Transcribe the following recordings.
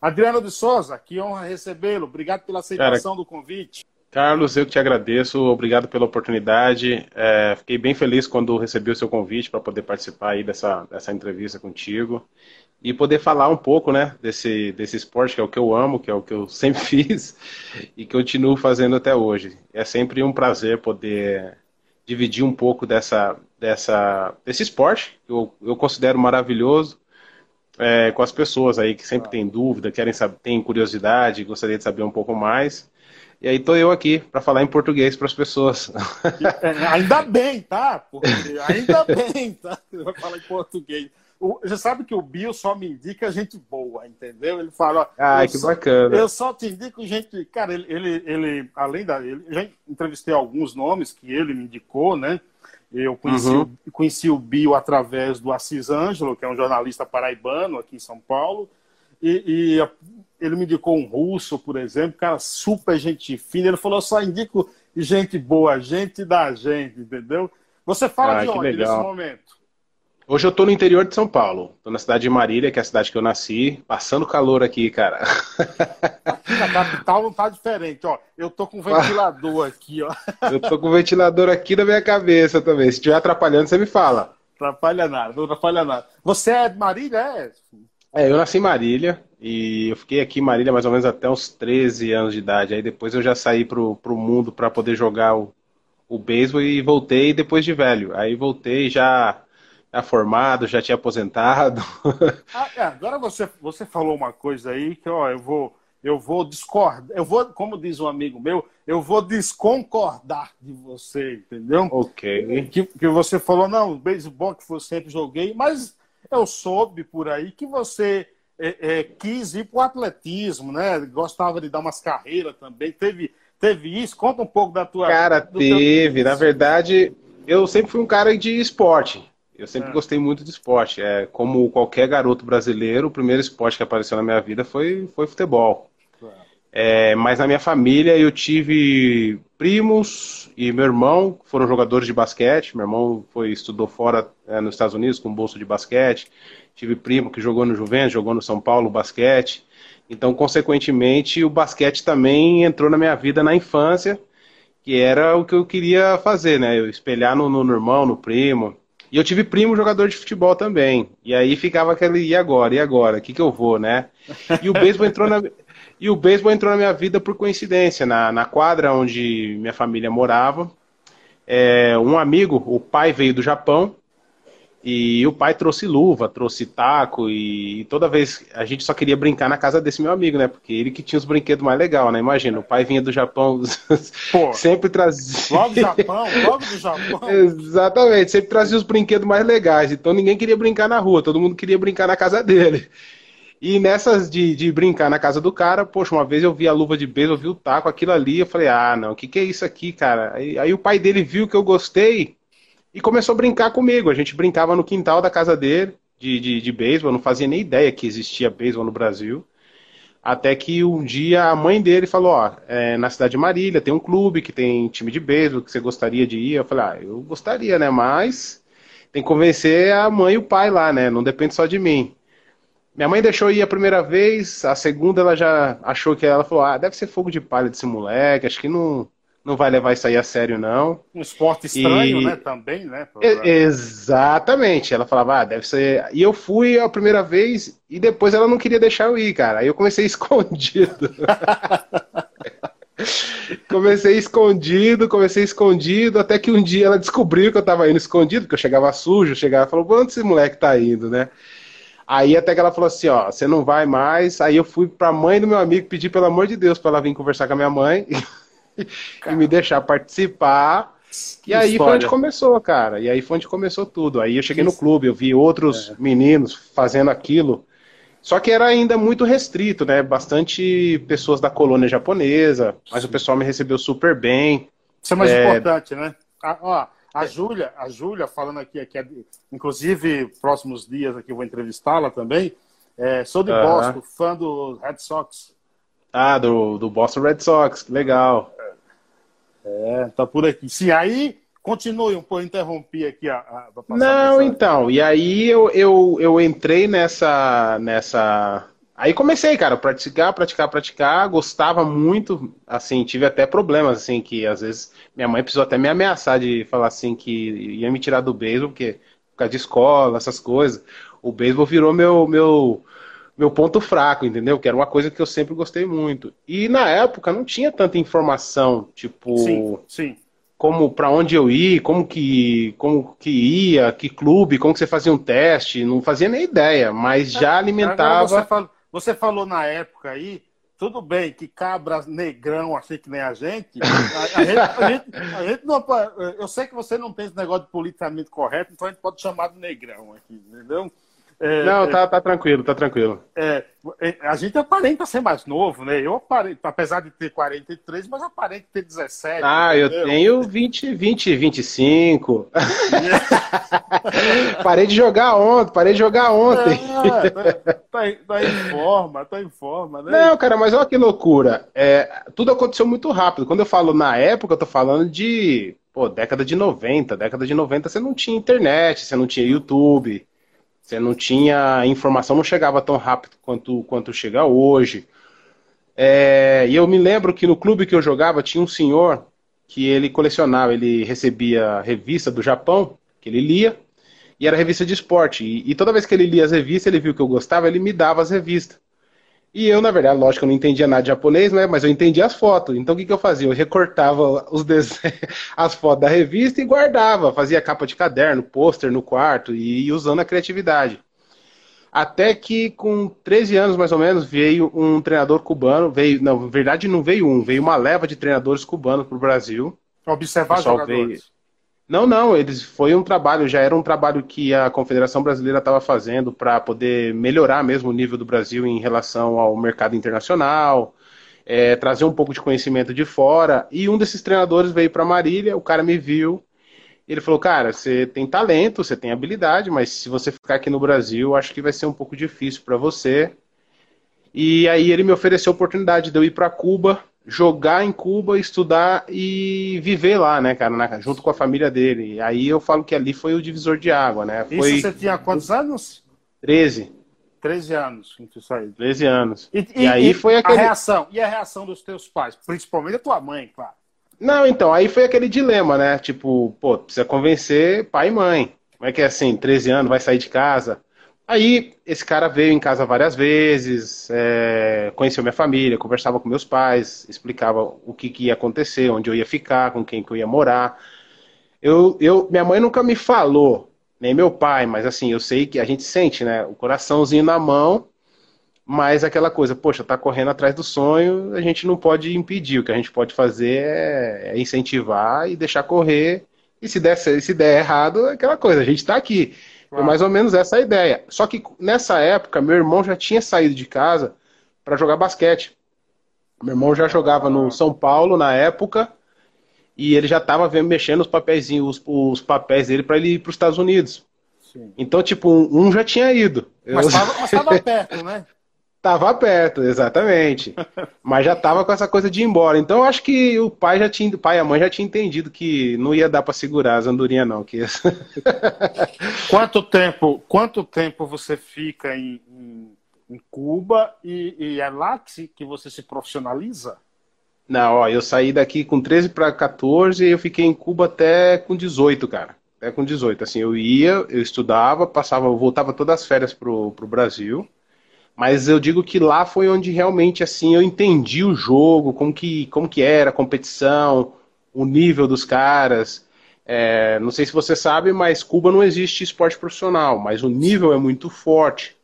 Adriano de Souza, que honra recebê-lo. Obrigado pela aceitação Cara, do convite. Carlos, eu que te agradeço, obrigado pela oportunidade. É, fiquei bem feliz quando recebi o seu convite para poder participar aí dessa, dessa entrevista contigo e poder falar um pouco, né, desse, desse esporte que é o que eu amo, que é o que eu sempre fiz e que eu continuo fazendo até hoje. É sempre um prazer poder dividir um pouco dessa, dessa, desse esporte que eu, eu considero maravilhoso é, com as pessoas aí que sempre têm dúvida, querem saber, têm curiosidade, gostaria de saber um pouco mais. E aí tô eu aqui para falar em português para as pessoas. É, ainda bem, tá? Porque ainda bem, tá? Vai falar em português. O, você sabe que o Bill só me indica gente boa, entendeu? Ele fala. Ah, que só, bacana. Eu só te indico gente. Cara, ele, ele, ele além da. Ele, já entrevistei alguns nomes que ele me indicou, né? Eu conheci, uhum. o, conheci o Bill através do Assis Ângelo, que é um jornalista paraibano aqui em São Paulo. E, e ele me indicou um russo, por exemplo, cara, super gente fina. Ele falou: só indico gente boa, gente da gente, entendeu? Você fala ah, de onde legal. nesse momento? Hoje eu tô no interior de São Paulo. Tô na cidade de Marília, que é a cidade que eu nasci. Passando calor aqui, cara. Aqui na capital não tá diferente, ó. Eu tô com ventilador aqui, ó. Eu tô com ventilador aqui na minha cabeça também. Se estiver atrapalhando, você me fala. Atrapalha nada, não atrapalha nada. Você é de Marília, é? É, eu nasci em Marília e eu fiquei aqui em Marília mais ou menos até uns 13 anos de idade. Aí depois eu já saí pro, pro mundo para poder jogar o, o beisebol e voltei depois de velho. Aí voltei já já formado, já tinha aposentado. Ah, é, agora você, você falou uma coisa aí que ó, eu vou eu vou discordar, eu vou, como diz um amigo meu, eu vou desconcordar de você, entendeu? Ok. Que, que você falou, não, beisebol que eu sempre joguei, mas eu soube por aí que você é, é, quis ir para o atletismo, né? Gostava de dar umas carreiras também. Teve, teve isso? Conta um pouco da tua. Cara, teve. Teu... Na verdade, eu sempre fui um cara de esporte. Eu sempre é. gostei muito de esporte. É, como qualquer garoto brasileiro, o primeiro esporte que apareceu na minha vida foi, foi futebol. É, mas na minha família eu tive primos e meu irmão que foram jogadores de basquete. Meu irmão foi estudou fora é, nos Estados Unidos com bolsa de basquete. Tive primo que jogou no Juventus, jogou no São Paulo basquete. Então, consequentemente, o basquete também entrou na minha vida na infância, que era o que eu queria fazer, né? Eu espelhar no, no irmão, no primo. E eu tive primo jogador de futebol também. E aí ficava aquele, e agora? E agora? O que, que eu vou, né? E o beisebol entrou na. E o beisebol entrou na minha vida por coincidência. Na, na quadra onde minha família morava, é, um amigo, o pai veio do Japão, e o pai trouxe luva, trouxe taco e, toda vez a gente só queria brincar na casa desse meu amigo, né? Porque ele que tinha os brinquedos mais legais, né? Imagina, o pai vinha do Japão, Pô, sempre trazia. Logo do Japão, logo do Japão. Exatamente, sempre trazia os brinquedos mais legais. Então ninguém queria brincar na rua, todo mundo queria brincar na casa dele. E nessas de, de brincar na casa do cara, poxa, uma vez eu vi a luva de beijo, eu vi o taco, aquilo ali, eu falei, ah, não, o que, que é isso aqui, cara? Aí, aí o pai dele viu que eu gostei e começou a brincar comigo. A gente brincava no quintal da casa dele de, de, de beisebol, não fazia nem ideia que existia beisebol no Brasil. Até que um dia a mãe dele falou: Ó, é, na cidade de Marília tem um clube que tem time de beisebol que você gostaria de ir. Eu falei: Ah, eu gostaria, né? Mas tem que convencer a mãe e o pai lá, né? Não depende só de mim. Minha mãe deixou ir a primeira vez, a segunda ela já achou que ela falou: Ah, deve ser fogo de palha desse moleque, acho que não não vai levar isso aí a sério, não. Um esporte estranho, e... né? Também, né? exatamente. Ela falava, ah, deve ser. E eu fui a primeira vez e depois ela não queria deixar eu ir, cara. Aí eu comecei escondido. comecei escondido, comecei escondido, até que um dia ela descobriu que eu tava indo escondido, porque eu chegava sujo, chegava e falou, onde esse moleque tá indo, né? Aí até que ela falou assim, ó, você não vai mais. Aí eu fui pra mãe do meu amigo pedir, pelo amor de Deus, pra ela vir conversar com a minha mãe. e me deixar participar. Que e aí história. foi onde começou, cara. E aí foi onde começou tudo. Aí eu cheguei no clube, eu vi outros é. meninos fazendo aquilo. Só que era ainda muito restrito, né? Bastante pessoas da colônia japonesa, mas Sim. o pessoal me recebeu super bem. Isso é mais é... importante, né? A, ó, a Júlia, a Júlia falando aqui, aqui, inclusive próximos dias aqui eu vou entrevistá-la também. É, sou de Boston, fã do Red Sox. Ah, do, do Boston Red Sox, legal. É, tá por aqui. Sim, aí continue um pouco, interrompi aqui a. a Não, então, e aí eu, eu, eu entrei nessa, nessa Aí comecei, cara, praticar, praticar, praticar, gostava muito, assim, tive até problemas, assim, que às vezes minha mãe precisou até me ameaçar de falar assim que ia me tirar do beisebol, porque por causa de escola, essas coisas. O beisebol virou meu, meu, meu ponto fraco, entendeu? Que era uma coisa que eu sempre gostei muito. E na época não tinha tanta informação, tipo, sim, sim. como para onde eu ir, como que como que ia, que clube, como que você fazia um teste, não fazia nem ideia, mas já alimentava. Você falou, você falou na época aí, tudo bem que cabra negrão, assim que nem a gente, a, a, gente, a, gente, a gente não. Eu sei que você não tem esse negócio de politicamente correto, então a gente pode chamar de negrão aqui, entendeu? É, não, tá, tá tranquilo, tá tranquilo. É, é, a gente aparenta ser mais novo, né? Eu aparento, apesar de ter 43, mas aparento ter 17. Ah, entendeu? eu tenho 20, 20, 25. parei de jogar ontem, parei de jogar ontem. É, tá, tá, tá, em forma, tá em forma, né? Não, cara, mas olha que loucura. É, tudo aconteceu muito rápido. Quando eu falo na época, eu tô falando de pô, década de 90. Década de 90 você não tinha internet, você não tinha YouTube. Você não tinha. A informação não chegava tão rápido quanto, quanto chega hoje. É, e eu me lembro que no clube que eu jogava tinha um senhor que ele colecionava, ele recebia revista do Japão, que ele lia, e era revista de esporte. E, e, toda vez que ele lia as revistas, ele viu que eu gostava, ele me dava as revistas. E eu, na verdade, lógico, eu não entendia nada de japonês, né? Mas eu entendia as fotos. Então o que, que eu fazia? Eu recortava os desenhos, as fotos da revista e guardava. Fazia capa de caderno, pôster no quarto e usando a criatividade. Até que com 13 anos mais ou menos veio um treinador cubano, veio, não, na verdade não veio um, veio uma leva de treinadores cubanos para o Brasil. Observar jogadores. Veio, não, não, eles foi um trabalho, já era um trabalho que a Confederação Brasileira estava fazendo para poder melhorar mesmo o nível do Brasil em relação ao mercado internacional, é, trazer um pouco de conhecimento de fora. E um desses treinadores veio para Marília, o cara me viu, ele falou, cara, você tem talento, você tem habilidade, mas se você ficar aqui no Brasil, acho que vai ser um pouco difícil para você. E aí ele me ofereceu a oportunidade de eu ir para Cuba jogar em Cuba, estudar e viver lá, né, cara, na, junto com a família dele. E aí eu falo que ali foi o divisor de água, né? Foi... Isso você tinha quantos anos? 13. 13 anos que tu saiu. 13 anos. E, e, e aí foi aquele... A reação, e a reação dos teus pais? Principalmente a tua mãe, claro. Não, então, aí foi aquele dilema, né? Tipo, pô, precisa convencer pai e mãe. Como é que é assim, 13 anos, vai sair de casa? Aí esse cara veio em casa várias vezes, é, conheceu minha família, conversava com meus pais, explicava o que, que, ia acontecer, onde eu ia ficar, com quem que eu ia morar. Eu, eu, minha mãe nunca me falou, nem meu pai, mas assim, eu sei que a gente sente, né? O coraçãozinho na mão, mas aquela coisa, poxa, tá correndo atrás do sonho, a gente não pode impedir. O que a gente pode fazer é, é incentivar e deixar correr. E se der, se der errado, é aquela coisa, a gente tá aqui. Foi mais ou menos essa a ideia. Só que nessa época, meu irmão já tinha saído de casa para jogar basquete. Meu irmão já jogava no São Paulo na época e ele já estava mexendo os papéis, os, os papéis dele para ele ir para os Estados Unidos. Sim. Então, tipo, um, um, já tinha ido. Mas estava perto, né? Tava perto, exatamente. Mas já tava com essa coisa de ir embora. Então eu acho que o pai já tinha, o pai e a mãe já tinham entendido que não ia dar para segurar as andorinhas não, que Quanto tempo, quanto tempo você fica em, em, em Cuba e, e, é lá que, que você se profissionaliza? Não, ó, eu saí daqui com 13 para 14 e eu fiquei em Cuba até com 18, cara. Até com 18, assim, eu ia, eu estudava, passava, eu voltava todas as férias pro, pro Brasil. Mas eu digo que lá foi onde realmente assim eu entendi o jogo, como que, como que era a competição, o nível dos caras. É, não sei se você sabe, mas Cuba não existe esporte profissional, mas o nível é muito forte.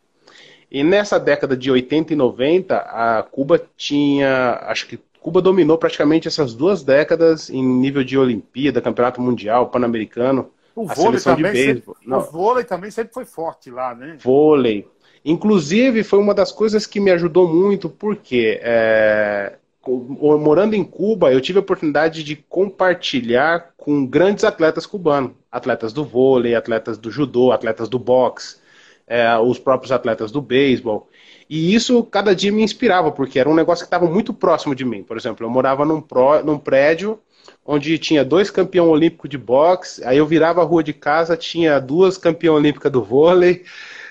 E nessa década de 80 e 90, a Cuba tinha, acho que Cuba dominou praticamente essas duas décadas em nível de Olimpíada, Campeonato Mundial, Pan-Americano. O vôlei também, sempre, o vôlei também sempre foi forte lá, né? Vôlei. Inclusive, foi uma das coisas que me ajudou muito, porque é, morando em Cuba, eu tive a oportunidade de compartilhar com grandes atletas cubanos, atletas do vôlei, atletas do judô, atletas do boxe, é, os próprios atletas do beisebol. E isso cada dia me inspirava, porque era um negócio que estava muito próximo de mim. Por exemplo, eu morava num, pró, num prédio onde tinha dois campeões olímpicos de boxe, aí eu virava a rua de casa, tinha duas campeãs olímpicas do vôlei,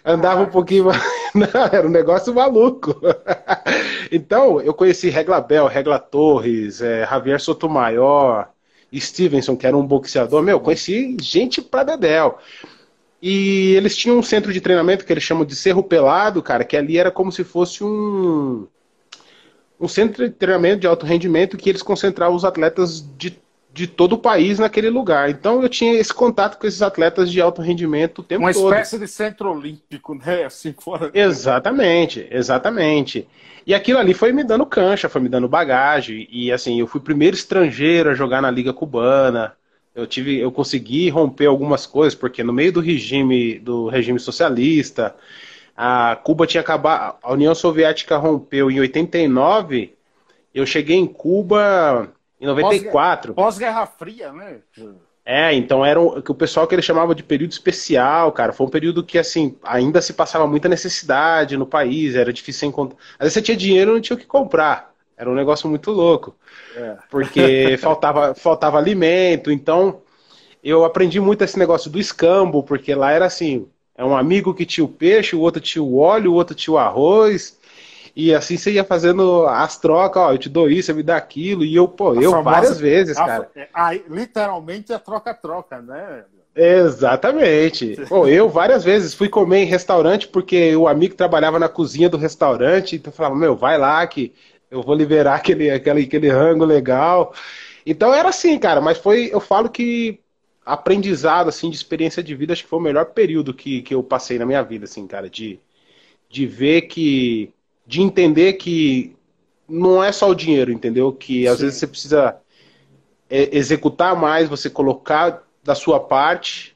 andava um pouquinho, Não, era um negócio maluco. então, eu conheci Regla Bel, Regla Torres, é, Javier Sotomayor, Stevenson, que era um boxeador. Meu, conheci gente pra dedéu. E eles tinham um centro de treinamento que eles chamam de Cerro Pelado, cara, que ali era como se fosse um um centro de treinamento de alto rendimento que eles concentravam os atletas de, de todo o país naquele lugar. Então eu tinha esse contato com esses atletas de alto rendimento o tempo Uma todo. Uma espécie de centro olímpico, né? Assim, fora... Exatamente, exatamente. E aquilo ali foi me dando cancha, foi me dando bagagem. E assim, eu fui o primeiro estrangeiro a jogar na Liga Cubana. Eu tive, eu consegui romper algumas coisas, porque no meio do regime, do regime socialista, a Cuba tinha acabado, a União Soviética rompeu em 89, eu cheguei em Cuba em 94. Pós-Guerra Fria, né? É, então era o que o pessoal que ele chamava de período especial, cara. Foi um período que, assim, ainda se passava muita necessidade no país, era difícil encontrar. Às vezes você tinha dinheiro e não tinha o que comprar. Era um negócio muito louco. É. Porque faltava, faltava alimento. Então, eu aprendi muito esse negócio do escambo, porque lá era assim: é um amigo que tinha o peixe, o outro tinha o óleo, o outro tinha o arroz. E assim você ia fazendo as trocas, ó, eu te dou isso, você me dá aquilo. E eu, pô, a eu famosa, várias vezes, a, cara. A, literalmente a troca-troca, né? Exatamente. Pô, eu várias vezes fui comer em restaurante porque o amigo trabalhava na cozinha do restaurante, então falava, meu, vai lá que eu vou liberar aquele, aquele, aquele rango legal. Então era assim, cara, mas foi, eu falo que aprendizado, assim, de experiência de vida, acho que foi o melhor período que, que eu passei na minha vida, assim, cara, de, de ver que, de entender que não é só o dinheiro, entendeu? Que às Sim. vezes você precisa é, executar mais, você colocar da sua parte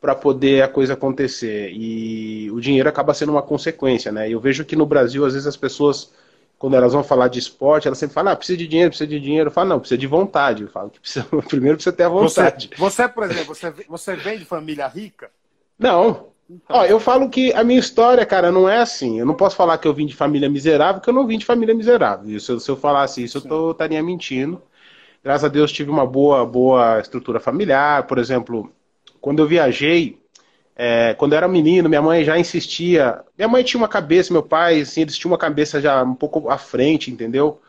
para poder a coisa acontecer. E o dinheiro acaba sendo uma consequência, né? Eu vejo que no Brasil, às vezes, as pessoas quando elas vão falar de esporte, elas sempre falam, ah, precisa de dinheiro, precisa de dinheiro. Eu falo, não, precisa de vontade. Eu falo que precisa, primeiro precisa ter a vontade. Você, você por exemplo, você, você vem de família rica? Não. Então. Ó, eu falo que a minha história, cara, não é assim. Eu não posso falar que eu vim de família miserável, porque eu não vim de família miserável. Se, se eu falasse isso, Sim. eu tô, estaria mentindo. Graças a Deus tive uma boa, boa estrutura familiar. Por exemplo, quando eu viajei, é, quando eu era menino, minha mãe já insistia. Minha mãe tinha uma cabeça, meu pai, assim, eles tinham uma cabeça já um pouco à frente, entendeu?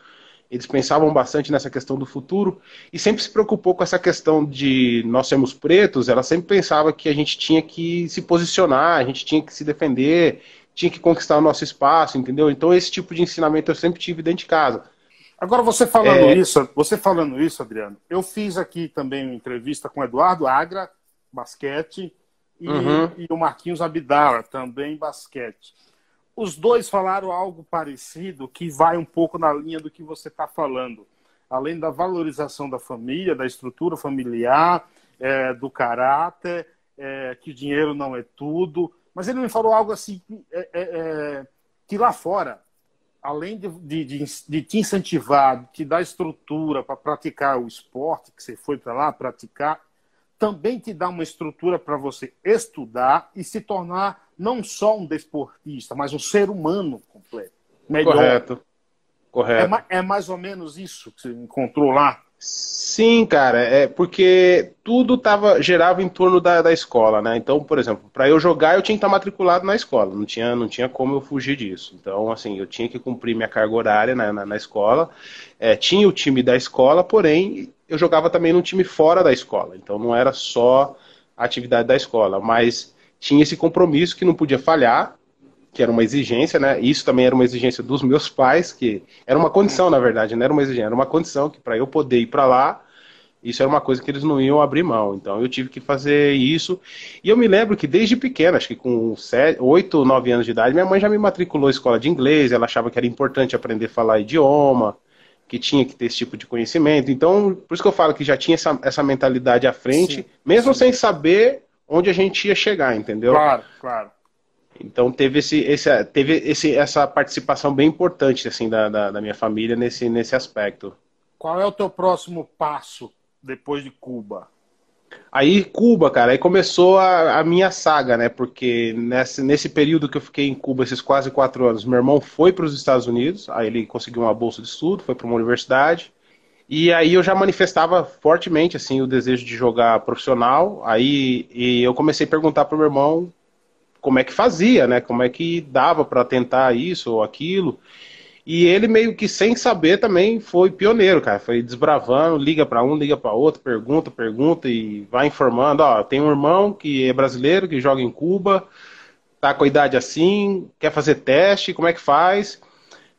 Eles pensavam bastante nessa questão do futuro e sempre se preocupou com essa questão de nós sermos pretos. Ela sempre pensava que a gente tinha que se posicionar, a gente tinha que se defender, tinha que conquistar o nosso espaço, entendeu? Então esse tipo de ensinamento eu sempre tive dentro de casa. Agora você falando é... isso, você falando isso, Adriano, eu fiz aqui também uma entrevista com Eduardo Agra, basquete, e, uhum. e o Marquinhos Abdala, também basquete. Os dois falaram algo parecido que vai um pouco na linha do que você está falando. Além da valorização da família, da estrutura familiar, é, do caráter, é, que dinheiro não é tudo. Mas ele me falou algo assim, é, é, é que lá fora, além de, de, de, de te incentivar, te dar estrutura para praticar o esporte que você foi para lá praticar, também te dá uma estrutura para você estudar e se tornar não só um desportista, mas um ser humano completo. Melhor. Correto. Correto. É, é mais ou menos isso que você encontrou lá? Sim, cara, é porque tudo tava, gerava em torno da, da escola, né? Então, por exemplo, para eu jogar eu tinha que estar matriculado na escola, não tinha, não tinha como eu fugir disso. Então, assim, eu tinha que cumprir minha carga horária na, na, na escola. É, tinha o time da escola, porém, eu jogava também num time fora da escola. Então, não era só a atividade da escola, mas tinha esse compromisso que não podia falhar que era uma exigência, né? Isso também era uma exigência dos meus pais, que era uma condição, na verdade, não era uma exigência, era uma condição que para eu poder ir para lá, isso era uma coisa que eles não iam abrir mão. Então eu tive que fazer isso. E eu me lembro que desde pequeno, acho que com 7, 8, 9 anos de idade, minha mãe já me matriculou em escola de inglês, ela achava que era importante aprender a falar idioma, que tinha que ter esse tipo de conhecimento. Então, por isso que eu falo que já tinha essa, essa mentalidade à frente, sim, mesmo sim. sem saber onde a gente ia chegar, entendeu? Claro, claro. Então teve, esse, esse, teve esse, essa participação bem importante assim da, da, da, minha família nesse, nesse aspecto. Qual é o teu próximo passo depois de Cuba? Aí Cuba, cara, aí começou a, a minha saga, né? Porque nesse, nesse período que eu fiquei em Cuba, esses quase quatro anos, meu irmão foi para os Estados Unidos, aí ele conseguiu uma bolsa de estudo, foi para uma universidade. E aí eu já manifestava fortemente assim o desejo de jogar profissional. Aí eu comecei a perguntar para meu irmão como é que fazia, né? Como é que dava para tentar isso ou aquilo. E ele meio que sem saber também foi pioneiro, cara. Foi desbravando, liga para um, liga para outro, pergunta, pergunta e vai informando. Ó, tem um irmão que é brasileiro, que joga em Cuba, tá com a idade assim, quer fazer teste, como é que faz?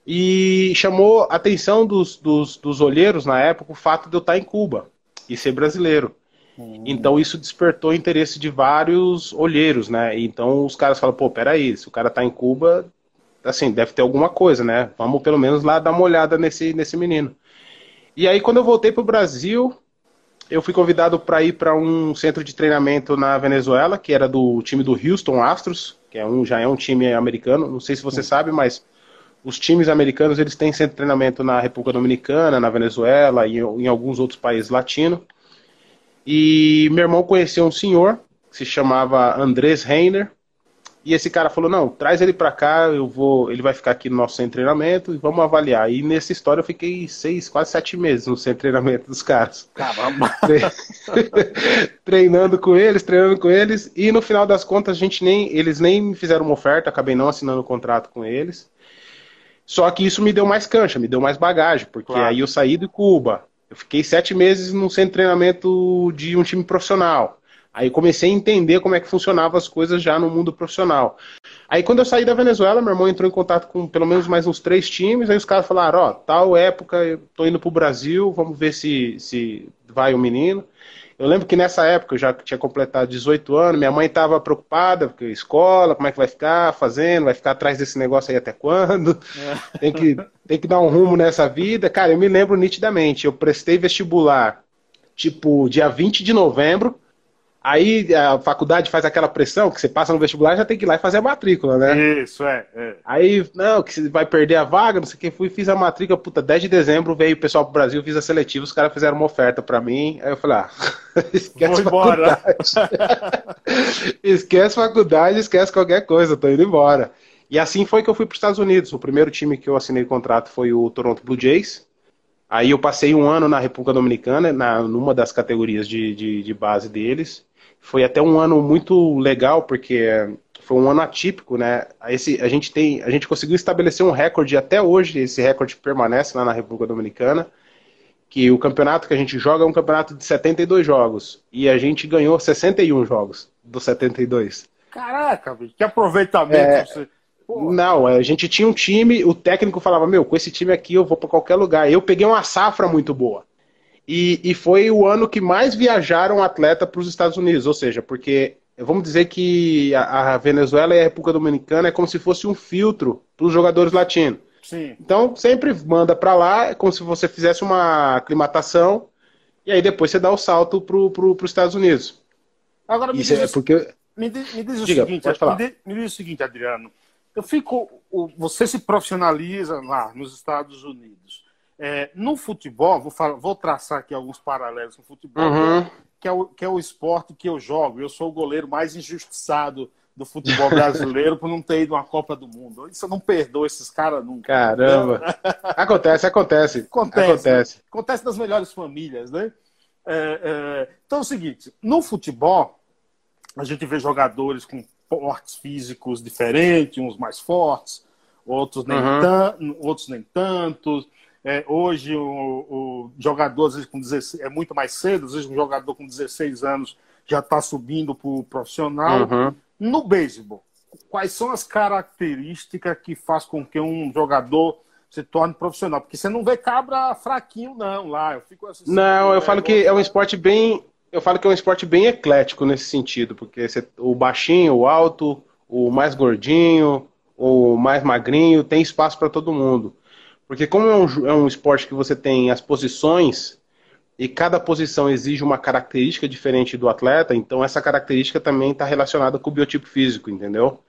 E chamou a atenção dos, dos, dos olheiros na época o fato de eu estar em Cuba e ser brasileiro. Hum. Então isso despertou o interesse de vários olheiros, né? Então os caras falam, pô, peraí, se o cara tá em Cuba, assim, deve ter alguma coisa, né? Vamos pelo menos lá dar uma olhada nesse, nesse menino. E aí, quando eu voltei para o Brasil, eu fui convidado para ir para um centro de treinamento na Venezuela, que era do time do Houston Astros, que é um, já é um time americano. Não sei se você Sim. sabe, mas os times americanos eles têm centro de treinamento na República Dominicana, na Venezuela e em alguns outros países latinos. E meu irmão conheceu um senhor que se chamava Andrés Reiner, e esse cara falou: não, traz ele para cá, eu vou, ele vai ficar aqui no nosso centro de treinamento e vamos avaliar. E nessa história eu fiquei seis, quase sete meses no centro de treinamento dos caras. Caramba! treinando com eles, treinando com eles, e no final das contas a gente nem, eles nem me fizeram uma oferta, acabei não assinando o um contrato com eles. Só que isso me deu mais cancha, me deu mais bagagem, porque claro. aí eu saí de Cuba. Eu fiquei sete meses no centro de treinamento de um time profissional. Aí comecei a entender como é que funcionavam as coisas já no mundo profissional. Aí quando eu saí da Venezuela, meu irmão entrou em contato com pelo menos mais uns três times, aí os caras falaram, ó, oh, tal época eu tô indo pro Brasil, vamos ver se, se vai o menino. Eu lembro que nessa época eu já tinha completado 18 anos, minha mãe estava preocupada, porque escola, como é que vai ficar fazendo, vai ficar atrás desse negócio aí até quando? É. Tem, que, tem que dar um rumo nessa vida. Cara, eu me lembro nitidamente, eu prestei vestibular, tipo, dia 20 de novembro, Aí a faculdade faz aquela pressão que você passa no vestibular já tem que ir lá e fazer a matrícula, né? Isso, é. é. Aí, não, que você vai perder a vaga, não sei o que, fui fiz a matrícula, puta, 10 de dezembro veio o pessoal pro Brasil, fiz a seletiva, os caras fizeram uma oferta pra mim, aí eu falei, ah, esquece Vou embora. faculdade. esquece faculdade, esquece qualquer coisa, tô indo embora. E assim foi que eu fui para os Estados Unidos. O primeiro time que eu assinei contrato foi o Toronto Blue Jays. Aí eu passei um ano na República Dominicana, na, numa das categorias de, de, de base deles. Foi até um ano muito legal, porque foi um ano atípico, né? Esse, a, gente tem, a gente conseguiu estabelecer um recorde, até hoje esse recorde permanece lá na República Dominicana, que o campeonato que a gente joga é um campeonato de 72 jogos, e a gente ganhou 61 jogos dos 72. Caraca, que aproveitamento é... você... Não, a gente tinha um time, o técnico falava, meu, com esse time aqui eu vou para qualquer lugar. Eu peguei uma safra muito boa. E, e foi o ano que mais viajaram atleta para os Estados Unidos, ou seja, porque vamos dizer que a, a, Venezuela e a República Dominicana é como se fosse um filtro para os jogadores latinos. Sim. Então sempre manda para lá, é como se você fizesse uma aclimatação e aí depois você dá o salto para pro, os Estados Unidos. Agora me Isso diz, é porque me diz, me diz o Diga, seguinte, me diz, me diz o seguinte, Adriano. Eu fico, você se profissionaliza lá nos Estados Unidos. É, no futebol, vou, falar, vou, traçar aqui alguns paralelos com o futebol, uhum. que, é o, que é o esporte que eu jogo. Eu sou o goleiro mais injustiçado do futebol brasileiro por não ter ido uma Copa do Mundo. Isso eu não perdoo esses caras nunca. Caramba! acontece, acontece, acontece. Acontece. Acontece nas melhores famílias, né? É, é... Então é o seguinte: no futebol, a gente vê jogadores com portes físicos diferentes, uns mais fortes, outros nem, uhum. tan outros nem tantos. É, hoje o, o, jogador, às vezes, com 16, é muito mais cedo, às vezes um jogador com 16 anos já está subindo para o profissional. Uhum. No beisebol, quais são as características que faz com que um jogador se torne profissional? Porque você não vê cabra fraquinho, não, lá. Eu fico assim, não, eu é, falo que é um esporte bem. Eu falo que é um esporte bem eclético nesse sentido, porque você, o baixinho, o alto, o mais gordinho, o mais magrinho, tem espaço para todo mundo. Porque como é um, é um esporte que você tem as posições e cada posição exige uma característica diferente do atleta, então essa característica também está relacionada com o biotipo físico, entendeu?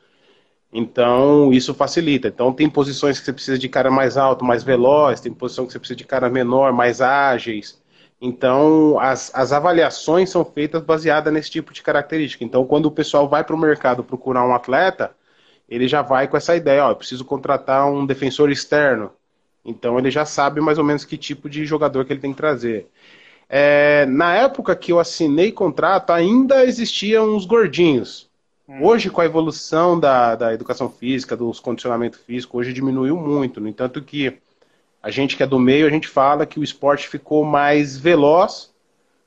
Então isso facilita. Então tem posições que você precisa de cara mais alto, mais veloz, tem posição que você precisa de cara menor, mais ágeis. Então as, as avaliações são feitas baseadas nesse tipo de característica. Então quando o pessoal vai para o mercado procurar um atleta, ele já vai com essa ideia, ó, eu preciso contratar um defensor externo. Então ele já sabe mais ou menos que tipo de jogador que ele tem que trazer. É, na época que eu assinei contrato, ainda existiam uns gordinhos. Hum. Hoje, com a evolução da, da educação física, dos condicionamento físico, hoje diminuiu muito. No entanto que a gente que é do meio, a gente fala que o esporte ficou mais veloz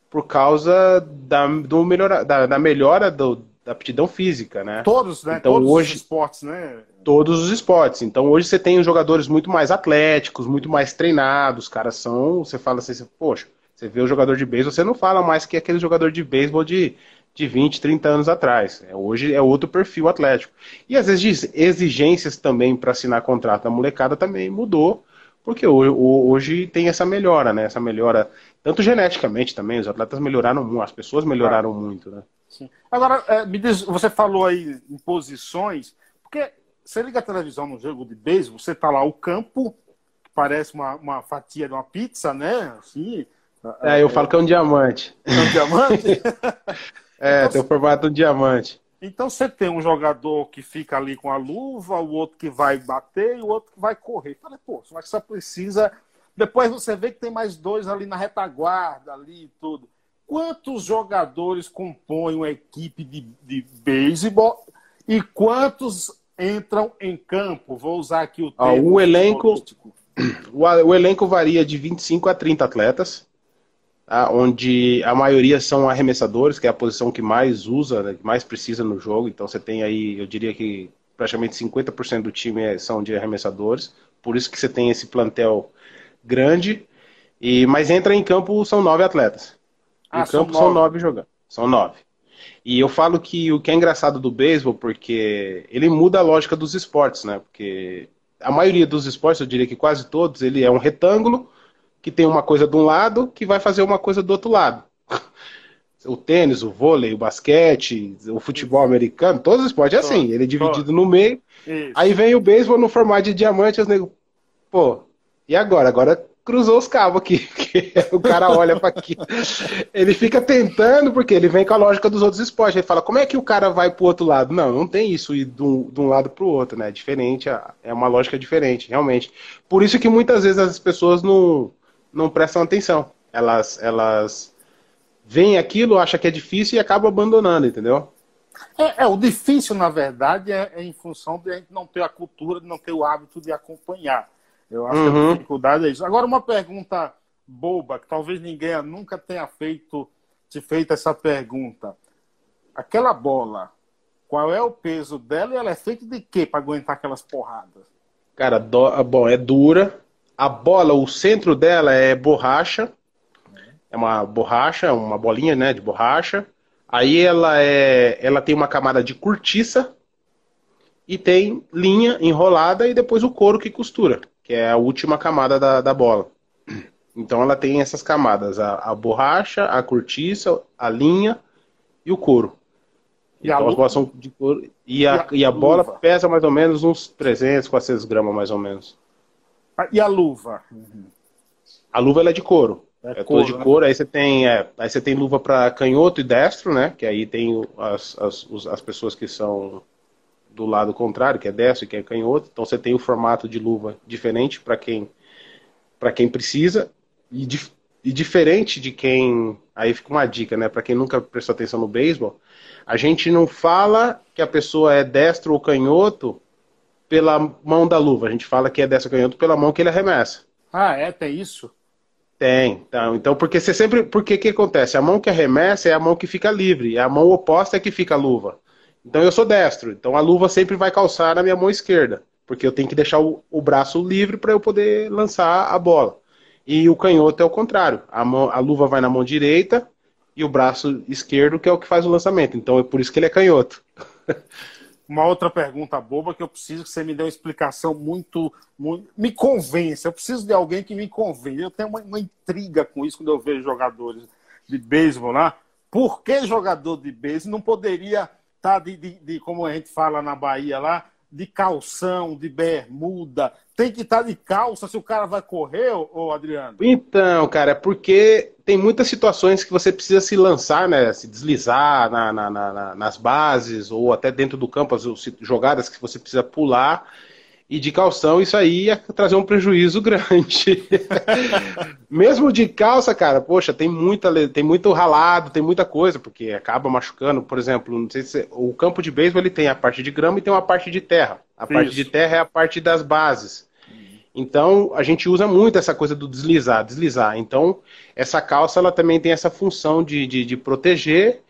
por causa da, do melhora, da, da melhora do, da aptidão física, né? Todos, né? Então, todos hoje, os esportes, né? Todos os esportes. Então hoje você tem jogadores muito mais atléticos, muito mais treinados, os caras são, você fala assim, poxa, você vê o jogador de beisebol, você não fala mais que aquele jogador de beisebol de, de 20, 30 anos atrás. É, hoje é outro perfil atlético. E às vezes exigências também para assinar contrato da molecada também mudou porque hoje, tem essa melhora, né? Essa melhora, tanto geneticamente também, os atletas melhoraram muito, as pessoas melhoraram muito, né? Sim. Agora, é, me diz, você falou aí em posições, porque você liga a televisão no jogo de beisebol, você tá lá o campo, que parece uma, uma fatia de uma pizza, né? Assim, é, eu é, falo que é um diamante. É um diamante? é, então, tem o formato de um diamante. Então você tem um jogador que fica ali com a luva, o outro que vai bater e o outro que vai correr. Falei, pô, que só precisa. Depois você vê que tem mais dois ali na retaguarda, ali e tudo. Quantos jogadores compõem uma equipe de, de beisebol e quantos entram em campo? Vou usar aqui o termo. Ah, o elenco, o, o elenco varia de 25 a 30 atletas. Tá? onde a maioria são arremessadores, que é a posição que mais usa, né, que mais precisa no jogo. Então você tem aí, eu diria que praticamente 50% do time é, são de arremessadores. Por isso que você tem esse plantel grande. E mas entra em campo são nove atletas. Ah, em campo são nove. são nove jogando. São nove. E eu falo que o que é engraçado do beisebol, porque ele muda a lógica dos esportes, né? Porque a maioria dos esportes, eu diria que quase todos, ele é um retângulo que tem uma coisa de um lado que vai fazer uma coisa do outro lado. O tênis, o vôlei, o basquete, o futebol americano, todos os esportes é assim, ele é dividido no meio. Isso. Aí vem o beisebol no formato de diamante, os nego... pô, e agora? Agora cruzou os cabos aqui. o cara olha para aqui. Ele fica tentando, porque ele vem com a lógica dos outros esportes. Ele fala, como é que o cara vai pro outro lado? Não, não tem isso ir de um, de um lado pro outro, né? É diferente, é uma lógica diferente, realmente. Por isso que muitas vezes as pessoas não não prestam atenção. Elas, elas veem aquilo, acham que é difícil e acabam abandonando, entendeu? É, é o difícil, na verdade, é, é, em função de a gente não ter a cultura, de não ter o hábito de acompanhar. Eu acho uhum. que a dificuldade é isso. Agora, uma pergunta boba, que talvez ninguém nunca tenha feito, te feito essa pergunta. Aquela bola, qual é o peso dela e ela é feita de quê para aguentar aquelas porradas? Cara, do, bom, é dura, a bola, o centro dela é borracha. É uma borracha, uma bolinha, né, de borracha. Aí ela é, ela tem uma camada de cortiça e tem linha enrolada e depois o couro que costura, que é a última camada da, da bola. Então ela tem essas camadas, a, a borracha, a cortiça, a linha e o couro. E então, a as bolas são de couro. E a, e a, e a bola pesa mais ou menos uns 300, 400 gramas mais ou menos. Ah, e a luva? A luva ela é de couro. É, é couro, toda de né? couro. Aí você tem, é, aí você tem luva para canhoto e destro, né? Que aí tem as, as, as pessoas que são do lado contrário, que é destro e que é canhoto. Então você tem o formato de luva diferente para quem para quem precisa e, di, e diferente de quem. Aí fica uma dica, né? Para quem nunca prestou atenção no beisebol, a gente não fala que a pessoa é destro ou canhoto pela mão da luva. A gente fala que é dessa canhoto pela mão que ele arremessa. Ah, é? Tem isso? Tem. Então, então porque você sempre. Porque que acontece? A mão que arremessa é a mão que fica livre. A mão oposta é que fica a luva. Então eu sou destro. Então a luva sempre vai calçar na minha mão esquerda. Porque eu tenho que deixar o, o braço livre para eu poder lançar a bola. E o canhoto é o contrário. A, mão, a luva vai na mão direita e o braço esquerdo que é o que faz o lançamento. Então é por isso que ele é canhoto. uma outra pergunta boba que eu preciso que você me dê uma explicação muito, muito me convença. Eu preciso de alguém que me convença. Eu tenho uma, uma intriga com isso quando eu vejo jogadores de beisebol lá. Por que jogador de beisebol não poderia tá de, de, de, como a gente fala na Bahia lá, de calção, de bermuda. Tem que estar tá de calça se o cara vai correr, ô Adriano? Então, cara, é porque tem muitas situações que você precisa se lançar, né? Se deslizar na, na, na, nas bases ou até dentro do campo, as jogadas que você precisa pular. E de calção, isso aí ia trazer um prejuízo grande. Mesmo de calça, cara, poxa, tem muita, tem muito ralado, tem muita coisa, porque acaba machucando. Por exemplo, não sei se o campo de beisebol ele tem a parte de grama e tem uma parte de terra. A isso. parte de terra é a parte das bases. Então, a gente usa muito essa coisa do deslizar, deslizar. Então, essa calça ela também tem essa função de, de, de proteger.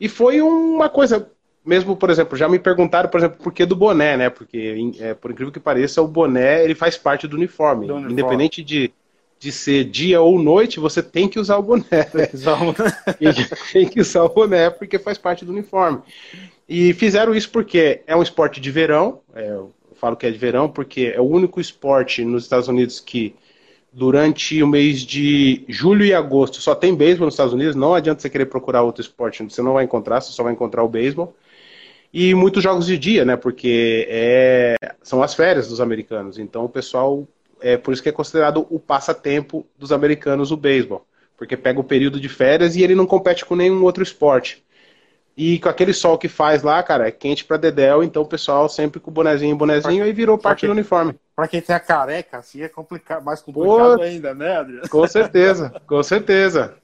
E foi uma coisa mesmo, por exemplo, já me perguntaram, por exemplo, por que do boné, né? Porque, é, por incrível que pareça, o boné ele faz parte do uniforme. Do uniforme. Independente de, de ser dia ou noite, você tem que usar o boné. Tem que usar o boné. tem que usar o boné porque faz parte do uniforme. E fizeram isso porque é um esporte de verão. É, eu falo que é de verão porque é o único esporte nos Estados Unidos que durante o mês de julho e agosto só tem beisebol nos Estados Unidos. Não adianta você querer procurar outro esporte, você não vai encontrar, você só vai encontrar o beisebol e muitos jogos de dia, né? Porque é, são as férias dos americanos. Então o pessoal é por isso que é considerado o passatempo dos americanos o beisebol, porque pega o período de férias e ele não compete com nenhum outro esporte. E com aquele sol que faz lá, cara, é quente pra dedéu, então o pessoal sempre com o bonezinho bonezinho aí virou parte quem, do uniforme. Pra quem tem a careca, assim é complicado, mais complicado Pô, ainda, né, Adriano? Com certeza, com certeza.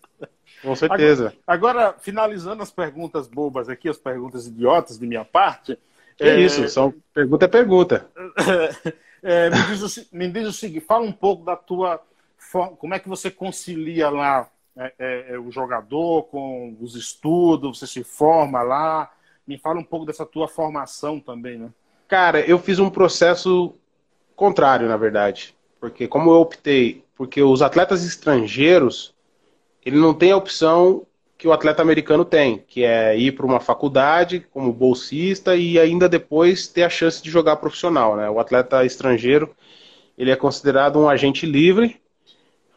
Com certeza. Agora, agora, finalizando as perguntas bobas aqui, as perguntas idiotas de minha parte. Que é, isso, são pergunta é pergunta. é, me, diz o, me diz o seguinte, fala um pouco da tua como é que você concilia lá é, é, é, o jogador com os estudos, você se forma lá. Me fala um pouco dessa tua formação também, né? Cara, eu fiz um processo contrário, na verdade. Porque como eu optei, porque os atletas estrangeiros, ele não tem a opção que o atleta americano tem, que é ir para uma faculdade como bolsista e ainda depois ter a chance de jogar profissional. Né? O atleta estrangeiro ele é considerado um agente livre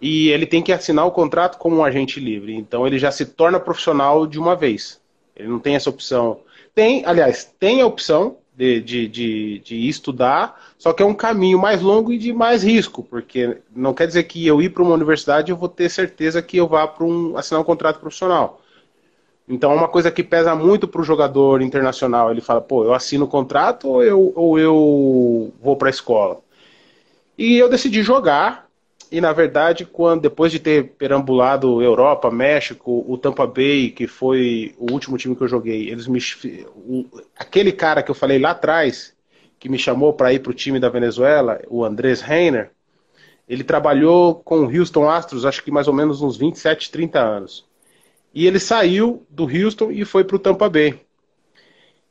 e ele tem que assinar o contrato como um agente livre. Então ele já se torna profissional de uma vez. Ele não tem essa opção. Tem, aliás, tem a opção de, de, de, de, estudar, só que é um caminho mais longo e de mais risco, porque não quer dizer que eu ir para uma universidade eu vou ter certeza que eu vá para um, assinar um contrato profissional. Então é uma coisa que pesa muito para o jogador internacional. Ele fala, pô, eu assino o contrato ou eu, ou eu vou para a escola? E eu decidi jogar, e na verdade, quando depois de ter perambulado Europa, México, o Tampa Bay, que foi o último time que eu joguei, eles me o, aquele cara que eu falei lá atrás, que me chamou para ir para o time da Venezuela, o Andrés Reiner, ele trabalhou com o Houston Astros, acho que mais ou menos uns 27, 30 anos. E ele saiu do Houston e foi para o Tampa Bay.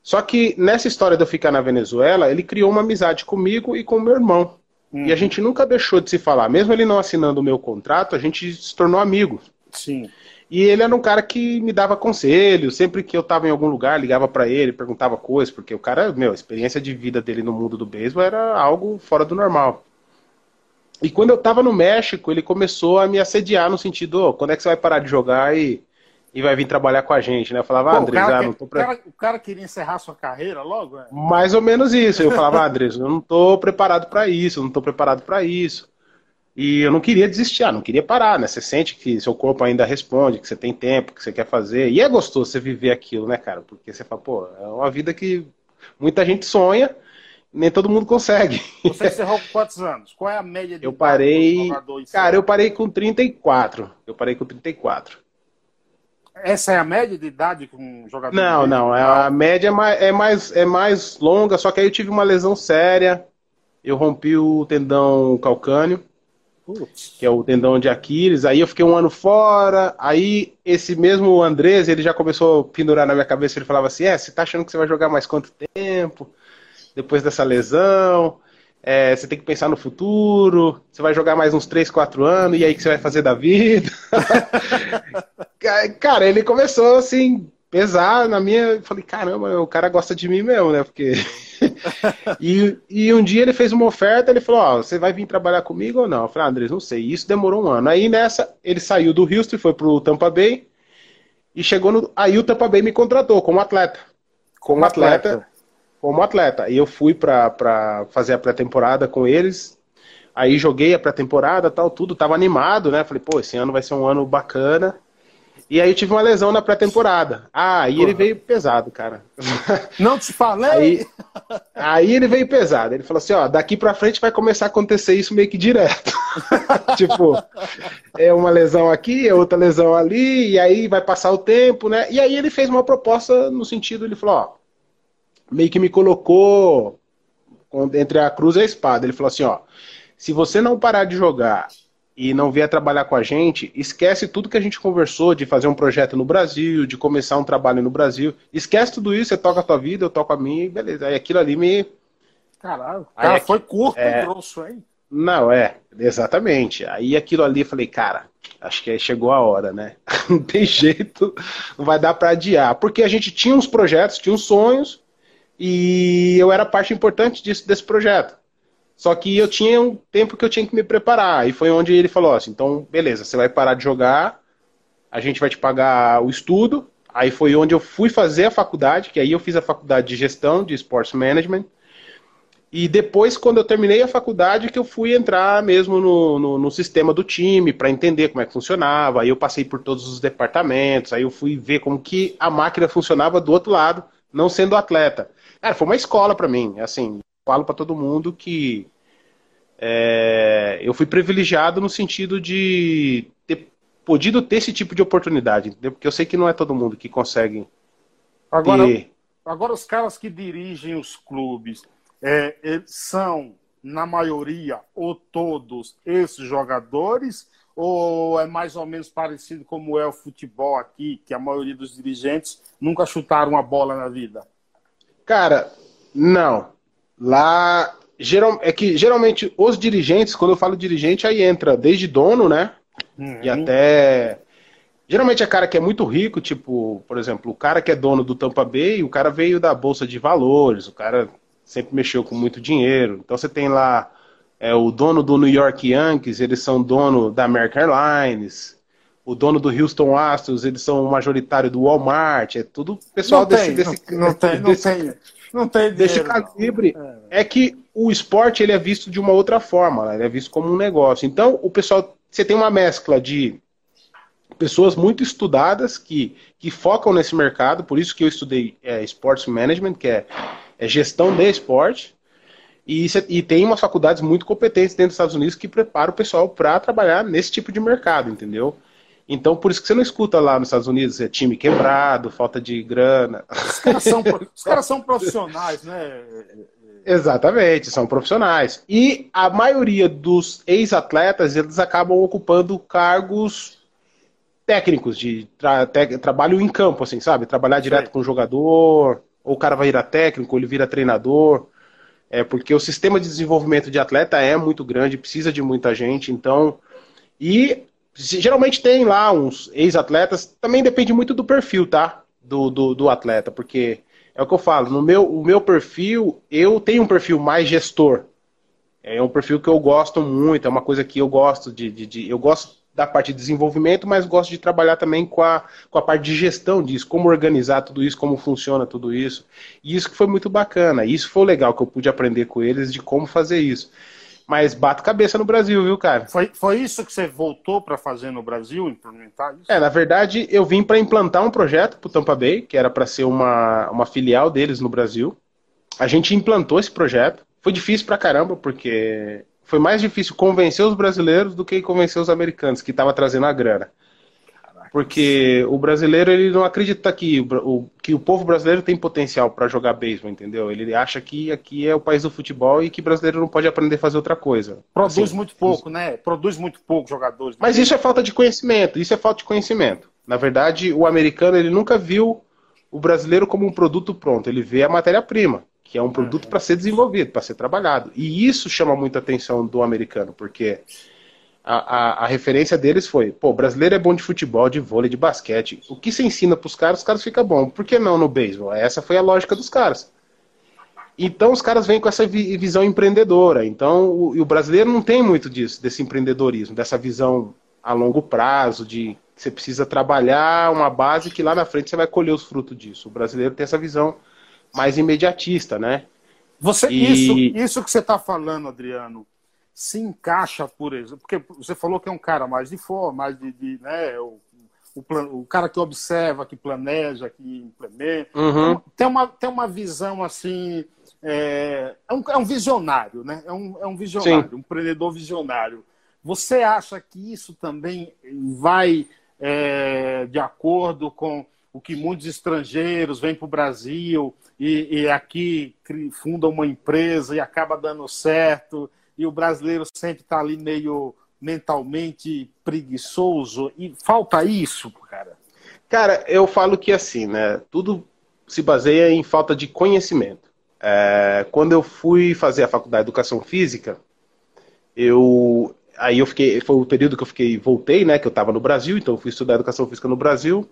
Só que nessa história de eu ficar na Venezuela, ele criou uma amizade comigo e com meu irmão. Uhum. E a gente nunca deixou de se falar. Mesmo ele não assinando o meu contrato, a gente se tornou amigo. Sim. E ele era um cara que me dava conselho, sempre que eu estava em algum lugar, ligava para ele, perguntava coisas, porque o cara, meu, a experiência de vida dele no mundo do beisebol era algo fora do normal. E quando eu estava no México, ele começou a me assediar no sentido, oh, quando é que você vai parar de jogar e e vai vir trabalhar com a gente, né? Eu falava, Pô, Andres, ah, não tô pre... o, cara, o cara queria encerrar sua carreira logo? É? Mais ou menos isso. Eu falava, Andres, eu não tô preparado para isso, eu não tô preparado para isso. E eu não queria desistir, ah, não queria parar, né? Você sente que seu corpo ainda responde, que você tem tempo, que você quer fazer. E é gostoso você viver aquilo, né, cara? Porque você fala, pô, é uma vida que muita gente sonha, nem todo mundo consegue. Você encerrou com quantos anos? Qual é a média de Eu parei. Cara, eu parei com 34. Eu parei com 34. Essa é a média de idade com um jogador? Não, não. É, a média é mais, é, mais, é mais longa, só que aí eu tive uma lesão séria. Eu rompi o tendão calcâneo, Putz. que é o tendão de Aquiles. Aí eu fiquei um ano fora. Aí esse mesmo Andrés, ele já começou a pendurar na minha cabeça. Ele falava assim: É, você tá achando que você vai jogar mais quanto tempo? Depois dessa lesão? É, você tem que pensar no futuro, você vai jogar mais uns 3, 4 anos, e aí o que você vai fazer da vida? Cara, ele começou assim, pesar na minha. Eu falei, caramba, o cara gosta de mim mesmo, né? Porque. e, e um dia ele fez uma oferta, ele falou: Ó, você vai vir trabalhar comigo ou não? Eu falei, ah, Andrés, não sei. E isso demorou um ano. Aí nessa, ele saiu do Houston e foi pro Tampa Bay. E chegou no. Aí o Tampa Bay me contratou como atleta. Como atleta. atleta como atleta. E eu fui para fazer a pré-temporada com eles. Aí joguei a pré-temporada, tal, tudo, tava animado, né? Falei, pô, esse ano vai ser um ano bacana. E aí eu tive uma lesão na pré-temporada. Ah, e ele veio pesado, cara. Não te falei? Aí, aí ele veio pesado. Ele falou assim, ó, daqui pra frente vai começar a acontecer isso meio que direto. tipo, é uma lesão aqui, é outra lesão ali, e aí vai passar o tempo, né? E aí ele fez uma proposta no sentido, ele falou, ó, meio que me colocou entre a cruz e a espada. Ele falou assim, ó, se você não parar de jogar e não vier trabalhar com a gente, esquece tudo que a gente conversou de fazer um projeto no Brasil, de começar um trabalho no Brasil. Esquece tudo isso, você toca a tua vida, eu toco a minha, beleza. Aí aquilo ali me. Caralho, cara, foi curto é... e grosso, hein? Não, é, exatamente. Aí aquilo ali eu falei, cara, acho que chegou a hora, né? Não tem jeito, não vai dar para adiar. Porque a gente tinha uns projetos, tinha uns sonhos, e eu era parte importante disso, desse projeto. Só que eu tinha um tempo que eu tinha que me preparar. E foi onde ele falou assim: então, beleza, você vai parar de jogar, a gente vai te pagar o estudo. Aí foi onde eu fui fazer a faculdade, que aí eu fiz a faculdade de gestão de sports management. E depois, quando eu terminei a faculdade, que eu fui entrar mesmo no, no, no sistema do time para entender como é que funcionava. Aí eu passei por todos os departamentos, aí eu fui ver como que a máquina funcionava do outro lado, não sendo atleta. Cara, foi uma escola para mim. Assim, falo para todo mundo que é, eu fui privilegiado no sentido de ter podido ter esse tipo de oportunidade, entendeu? porque eu sei que não é todo mundo que consegue. Agora, ter... agora os caras que dirigem os clubes é, são, na maioria ou todos, esses jogadores? Ou é mais ou menos parecido como é o futebol aqui, que a maioria dos dirigentes nunca chutaram uma bola na vida? Cara, não. Lá geral, é que geralmente os dirigentes, quando eu falo dirigente, aí entra desde dono, né? Uhum. E até. Geralmente é cara que é muito rico, tipo, por exemplo, o cara que é dono do Tampa Bay, o cara veio da Bolsa de Valores, o cara sempre mexeu com muito dinheiro. Então você tem lá é, o dono do New York Yankees, eles são dono da American Airlines. O dono do Houston Astros, eles são o majoritário do Walmart. É tudo pessoal não desse, tem, desse, não, não tem, não tem. Não tem dinheiro, desse calibre. É. é. que o esporte ele é visto de uma outra forma, né? ele é visto como um negócio. Então, o pessoal, você tem uma mescla de pessoas muito estudadas que, que focam nesse mercado, por isso que eu estudei é, Sports Management, que é, é gestão de esporte, e, e, tem umas faculdades muito competentes dentro dos Estados Unidos que preparam o pessoal para trabalhar nesse tipo de mercado, entendeu? Então, por isso que você não escuta lá nos Estados Unidos é time quebrado, falta de grana. Os caras são, os caras são profissionais, né? Exatamente, são profissionais. E a maioria dos ex-atletas, eles acabam ocupando cargos técnicos, de tra te trabalho em campo, assim, sabe? Trabalhar direto Sim. com o jogador, ou o cara vai virar técnico, ou ele vira treinador. É porque o sistema de desenvolvimento de atleta é muito grande, precisa de muita gente, então. E Geralmente tem lá uns ex-atletas, também depende muito do perfil, tá? Do, do, do, atleta, porque é o que eu falo, no meu, o meu perfil, eu tenho um perfil mais gestor. É um perfil que eu gosto muito, é uma coisa que eu gosto de, de, de eu gosto da parte de desenvolvimento, mas gosto de trabalhar também com a, com a parte de gestão disso, como organizar tudo isso, como funciona tudo isso. E isso que foi muito bacana. Isso foi legal que eu pude aprender com eles de como fazer isso. Mas bato cabeça no Brasil, viu, cara? Foi, foi isso que você voltou para fazer no Brasil, implementar isso? É, na verdade, eu vim para implantar um projeto para o Tampa Bay, que era para ser uma, uma filial deles no Brasil. A gente implantou esse projeto. Foi difícil pra caramba, porque foi mais difícil convencer os brasileiros do que convencer os americanos, que estavam trazendo a grana. Porque o brasileiro ele não acredita que o, que o povo brasileiro tem potencial para jogar beisebol, entendeu? Ele acha que aqui é o país do futebol e que brasileiro não pode aprender a fazer outra coisa. Produz assim, muito pouco, né? Produz muito pouco jogadores. Mas isso é falta de conhecimento, isso é falta de conhecimento. Na verdade, o americano ele nunca viu o brasileiro como um produto pronto, ele vê a matéria-prima, que é um produto uhum. para ser desenvolvido, para ser trabalhado. E isso chama muita atenção do americano, porque a, a, a, referência deles foi, pô, brasileiro é bom de futebol, de vôlei, de basquete. O que você ensina pros caras, os caras ficam bom. Por que não no beisebol? Essa foi a lógica dos caras. Então os caras vêm com essa visão empreendedora. Então o, o brasileiro não tem muito disso, desse empreendedorismo, dessa visão a longo prazo, de que você precisa trabalhar uma base que lá na frente você vai colher os frutos disso. O brasileiro tem essa visão mais imediatista, né? Você, e... isso, isso que você está falando, Adriano, se encaixa, por exemplo, porque você falou que é um cara mais de forma, mais de, de né, o, o, plan, o cara que observa, que planeja, que implementa. Uhum. Tem, uma, tem uma visão assim. É, é, um, é um visionário, né? É um, é um visionário, Sim. um empreendedor visionário. Você acha que isso também vai é, de acordo com o que muitos estrangeiros vêm para o Brasil e, e aqui fundam uma empresa e acaba dando certo, e o brasileiro sempre está ali meio mentalmente preguiçoso e falta isso, cara. Cara, eu falo que assim, né? Tudo se baseia em falta de conhecimento. É, quando eu fui fazer a faculdade de educação física, eu aí eu fiquei, foi o período que eu fiquei, voltei, né? Que eu estava no Brasil, então eu fui estudar educação física no Brasil.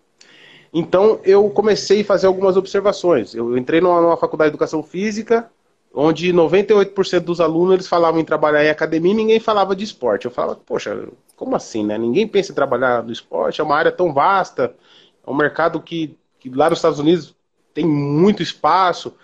Então eu comecei a fazer algumas observações. Eu entrei numa, numa faculdade de educação física onde 98% dos alunos eles falavam em trabalhar em academia e ninguém falava de esporte. Eu falava, poxa, como assim, né? Ninguém pensa em trabalhar no esporte, é uma área tão vasta, é um mercado que, que lá nos Estados Unidos tem muito espaço.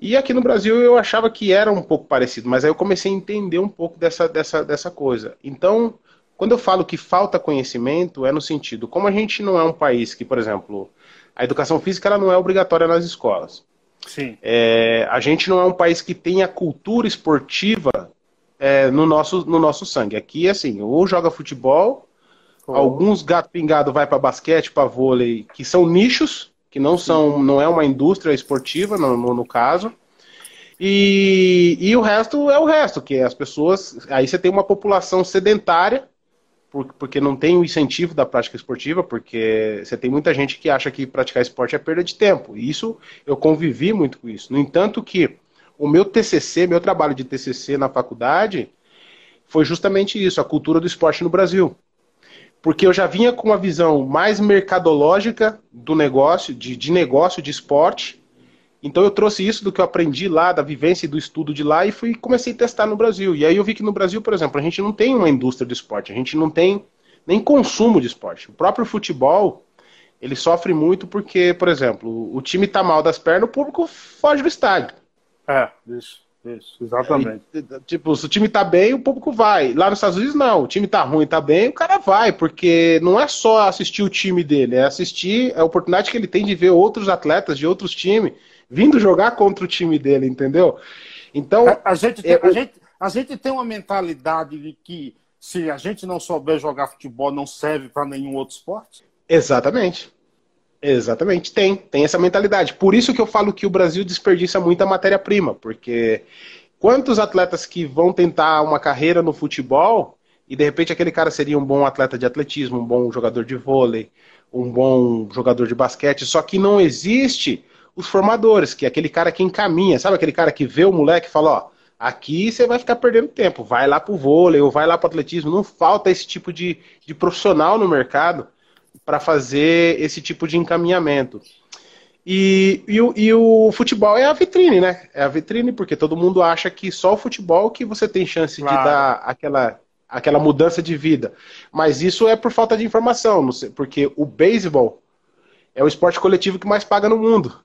E aqui no Brasil eu achava que era um pouco parecido, mas aí eu comecei a entender um pouco dessa, dessa, dessa coisa. Então, quando eu falo que falta conhecimento, é no sentido, como a gente não é um país que, por exemplo, a educação física ela não é obrigatória nas escolas. Sim. É, a gente não é um país que tem a cultura esportiva é, no, nosso, no nosso sangue. Aqui, assim, ou joga futebol, oh. alguns gato pingado vai para basquete, para vôlei, que são nichos, que não são, não é uma indústria esportiva, no, no, no caso. E, e o resto é o resto, que é as pessoas. Aí você tem uma população sedentária porque não tem o incentivo da prática esportiva, porque você tem muita gente que acha que praticar esporte é perda de tempo. E isso, eu convivi muito com isso. No entanto que o meu TCC, meu trabalho de TCC na faculdade, foi justamente isso, a cultura do esporte no Brasil. Porque eu já vinha com uma visão mais mercadológica do negócio, de, de negócio de esporte, então eu trouxe isso do que eu aprendi lá, da vivência e do estudo de lá, e fui comecei a testar no Brasil. E aí eu vi que no Brasil, por exemplo, a gente não tem uma indústria de esporte, a gente não tem nem consumo de esporte. O próprio futebol, ele sofre muito porque, por exemplo, o time tá mal das pernas, o público foge do estádio. É, isso. Isso, exatamente. Aí, tipo, se o time tá bem, o público vai. Lá nos Estados Unidos, não. O time tá ruim, tá bem, o cara vai, porque não é só assistir o time dele, é assistir a oportunidade que ele tem de ver outros atletas de outros times vindo jogar contra o time dele, entendeu? Então. A, a gente, tem, é, a, gente, a gente tem uma mentalidade de que se a gente não souber jogar futebol, não serve para nenhum outro esporte? Exatamente. Exatamente, tem, tem essa mentalidade. Por isso que eu falo que o Brasil desperdiça muita matéria-prima, porque quantos atletas que vão tentar uma carreira no futebol e de repente aquele cara seria um bom atleta de atletismo, um bom jogador de vôlei, um bom jogador de basquete, só que não existe os formadores, que é aquele cara que encaminha, sabe aquele cara que vê o moleque e fala, ó, aqui você vai ficar perdendo tempo, vai lá pro vôlei ou vai lá pro atletismo, não falta esse tipo de, de profissional no mercado para fazer esse tipo de encaminhamento. E, e, o, e, o, futebol é a vitrine, né? É a vitrine, porque todo mundo acha que só o futebol que você tem chance claro. de dar aquela, aquela mudança de vida. Mas isso é por falta de informação, porque o beisebol é o esporte coletivo que mais paga no mundo.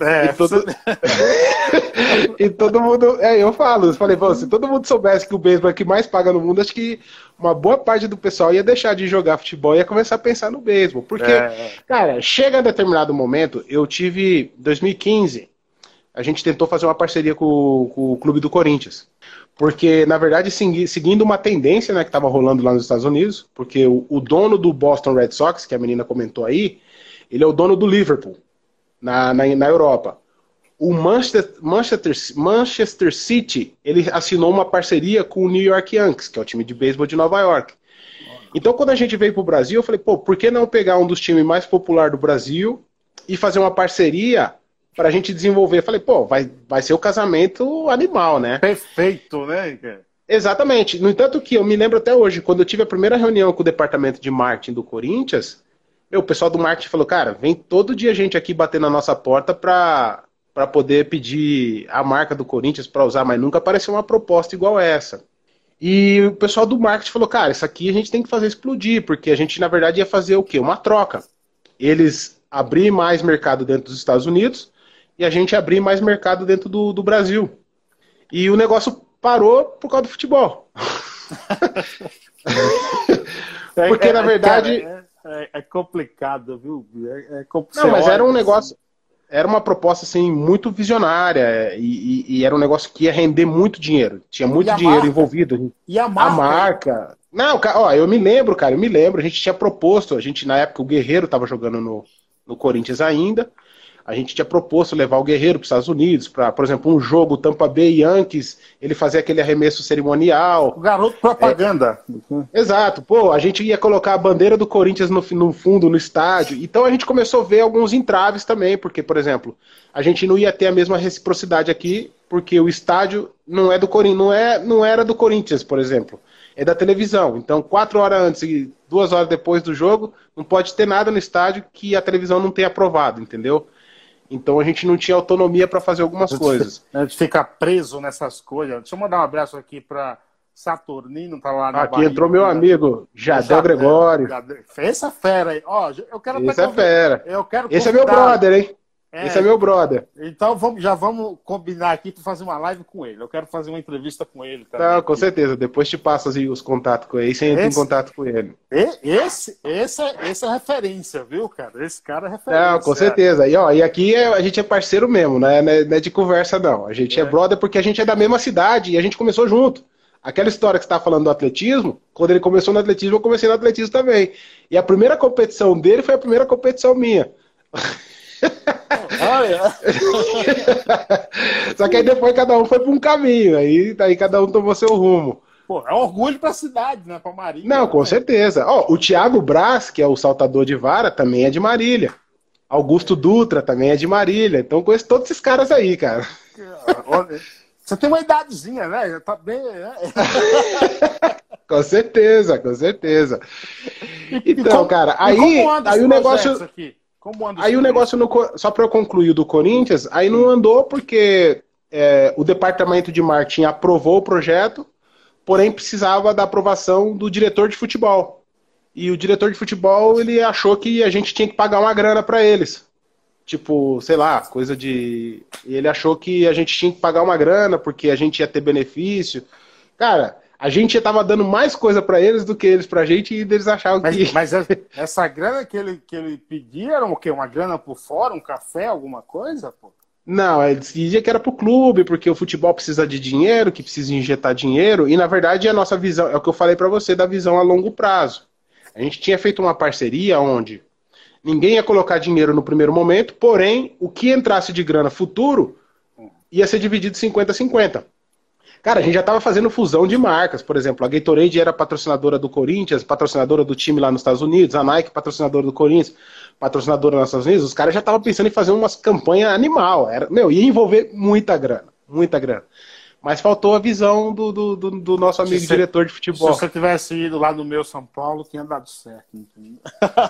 É, e, todo... E todo mundo. É, eu falo, eu falei, se todo mundo soubesse que o beisebol é que mais paga no mundo, acho que uma boa parte do pessoal ia deixar de jogar futebol e ia começar a pensar no beisebol. Porque, é. cara, chega a determinado momento, eu tive. 2015, a gente tentou fazer uma parceria com, com o Clube do Corinthians. Porque, na verdade, seguindo uma tendência né, que estava rolando lá nos Estados Unidos, porque o, o dono do Boston Red Sox, que a menina comentou aí, ele é o dono do Liverpool, na, na, na Europa. O Manchester, Manchester, Manchester City, ele assinou uma parceria com o New York Yankees, que é o time de beisebol de Nova York. Então, quando a gente veio para o Brasil, eu falei, pô, por que não pegar um dos times mais populares do Brasil e fazer uma parceria para a gente desenvolver? Eu falei, pô, vai, vai ser o casamento animal, né? Perfeito, né? Exatamente. No entanto que eu me lembro até hoje, quando eu tive a primeira reunião com o departamento de marketing do Corinthians, meu, o pessoal do marketing falou, cara, vem todo dia gente aqui bater na nossa porta pra, pra poder pedir a marca do Corinthians para usar, mas nunca apareceu uma proposta igual essa. E o pessoal do marketing falou, cara, isso aqui a gente tem que fazer explodir, porque a gente, na verdade, ia fazer o quê? Uma troca. Eles abrir mais mercado dentro dos Estados Unidos e a gente abrir mais mercado dentro do, do Brasil. E o negócio parou por causa do futebol. É, Porque, é, na verdade. É, é, complicado, viu? É, complicado. Não, mas era um negócio. Era uma proposta assim muito visionária e, e, e, era um negócio que ia render muito dinheiro. Tinha muito dinheiro marca? envolvido. E a marca? A marca. Não, ó, eu me lembro, cara, eu me lembro. A gente tinha proposto, a gente na época o Guerreiro estava jogando no, no Corinthians ainda a gente tinha proposto levar o Guerreiro para os Estados Unidos, para, por exemplo, um jogo Tampa Bay Yankees, ele fazer aquele arremesso cerimonial. O garoto propaganda. É, exato. Pô, a gente ia colocar a bandeira do Corinthians no, no fundo, no estádio. Então a gente começou a ver alguns entraves também, porque, por exemplo, a gente não ia ter a mesma reciprocidade aqui, porque o estádio não é do Corinthians, não, é, não era do Corinthians, por exemplo. É da televisão. Então, quatro horas antes e duas horas depois do jogo, não pode ter nada no estádio que a televisão não tenha aprovado, entendeu? Então a gente não tinha autonomia para fazer algumas coisas. A gente fica preso nessas coisas. Deixa eu mandar um abraço aqui para Saturnino, tá lá na Aqui Bahia, entrou meu amigo, Jadel Gregório. Jadel, essa fera aí. Ó, eu quero Esse é fera. Eu quero Esse é meu brother, hein? É, Esse é meu brother. Então vamos, já vamos combinar aqui para fazer uma live com ele. Eu quero fazer uma entrevista com ele também. Não, com certeza. Depois te passo assim, os contatos com ele. Você entra em contato com ele. Esse, esse, é, esse é referência, viu, cara? Esse cara é referência. Não, com certeza. E, ó, e aqui é, a gente é parceiro mesmo, né? Não é, não é de conversa, não. A gente é. é brother porque a gente é da mesma cidade e a gente começou junto. Aquela história que você está falando do atletismo, quando ele começou no atletismo, eu comecei no atletismo também. E a primeira competição dele foi a primeira competição minha. Só que aí depois cada um foi para um caminho, aí, aí cada um tomou seu rumo. Pô, é um orgulho para a cidade, né? Para Marília. Não, com né? certeza. Ó, o Thiago Braz, que é o saltador de vara, também é de Marília. Augusto Dutra também é de Marília. Então conheço todos esses caras aí, cara. Você tem uma idadezinha, né? Já tá bem. Né? com certeza, com certeza. Então, como, cara, aí, aí o negócio. Aqui? Aí o negócio, no, só para eu concluir do Corinthians, aí não andou porque é, o departamento de marketing aprovou o projeto, porém precisava da aprovação do diretor de futebol. E o diretor de futebol ele achou que a gente tinha que pagar uma grana para eles. Tipo, sei lá, coisa de. Ele achou que a gente tinha que pagar uma grana porque a gente ia ter benefício. Cara, a gente estava dando mais coisa para eles do que eles para a gente e eles achavam mas, que. Mas essa grana que ele, que ele pedia era o quê? Uma grana por fora, um café, alguma coisa? Pô? Não, ele dizia que era para o clube, porque o futebol precisa de dinheiro, que precisa injetar dinheiro, e na verdade a nossa visão, é o que eu falei para você, da visão a longo prazo. A gente tinha feito uma parceria onde ninguém ia colocar dinheiro no primeiro momento, porém, o que entrasse de grana futuro ia ser dividido 50-50. Cara, a gente já estava fazendo fusão de marcas. Por exemplo, a Gatorade era patrocinadora do Corinthians, patrocinadora do time lá nos Estados Unidos, a Nike patrocinadora do Corinthians, patrocinadora nos Estados Unidos. Os caras já estavam pensando em fazer umas campanhas animal. Era, meu, ia envolver muita grana, muita grana. Mas faltou a visão do, do, do, do nosso amigo se diretor de futebol. Se você tivesse ido lá no meu São Paulo, tinha dado certo.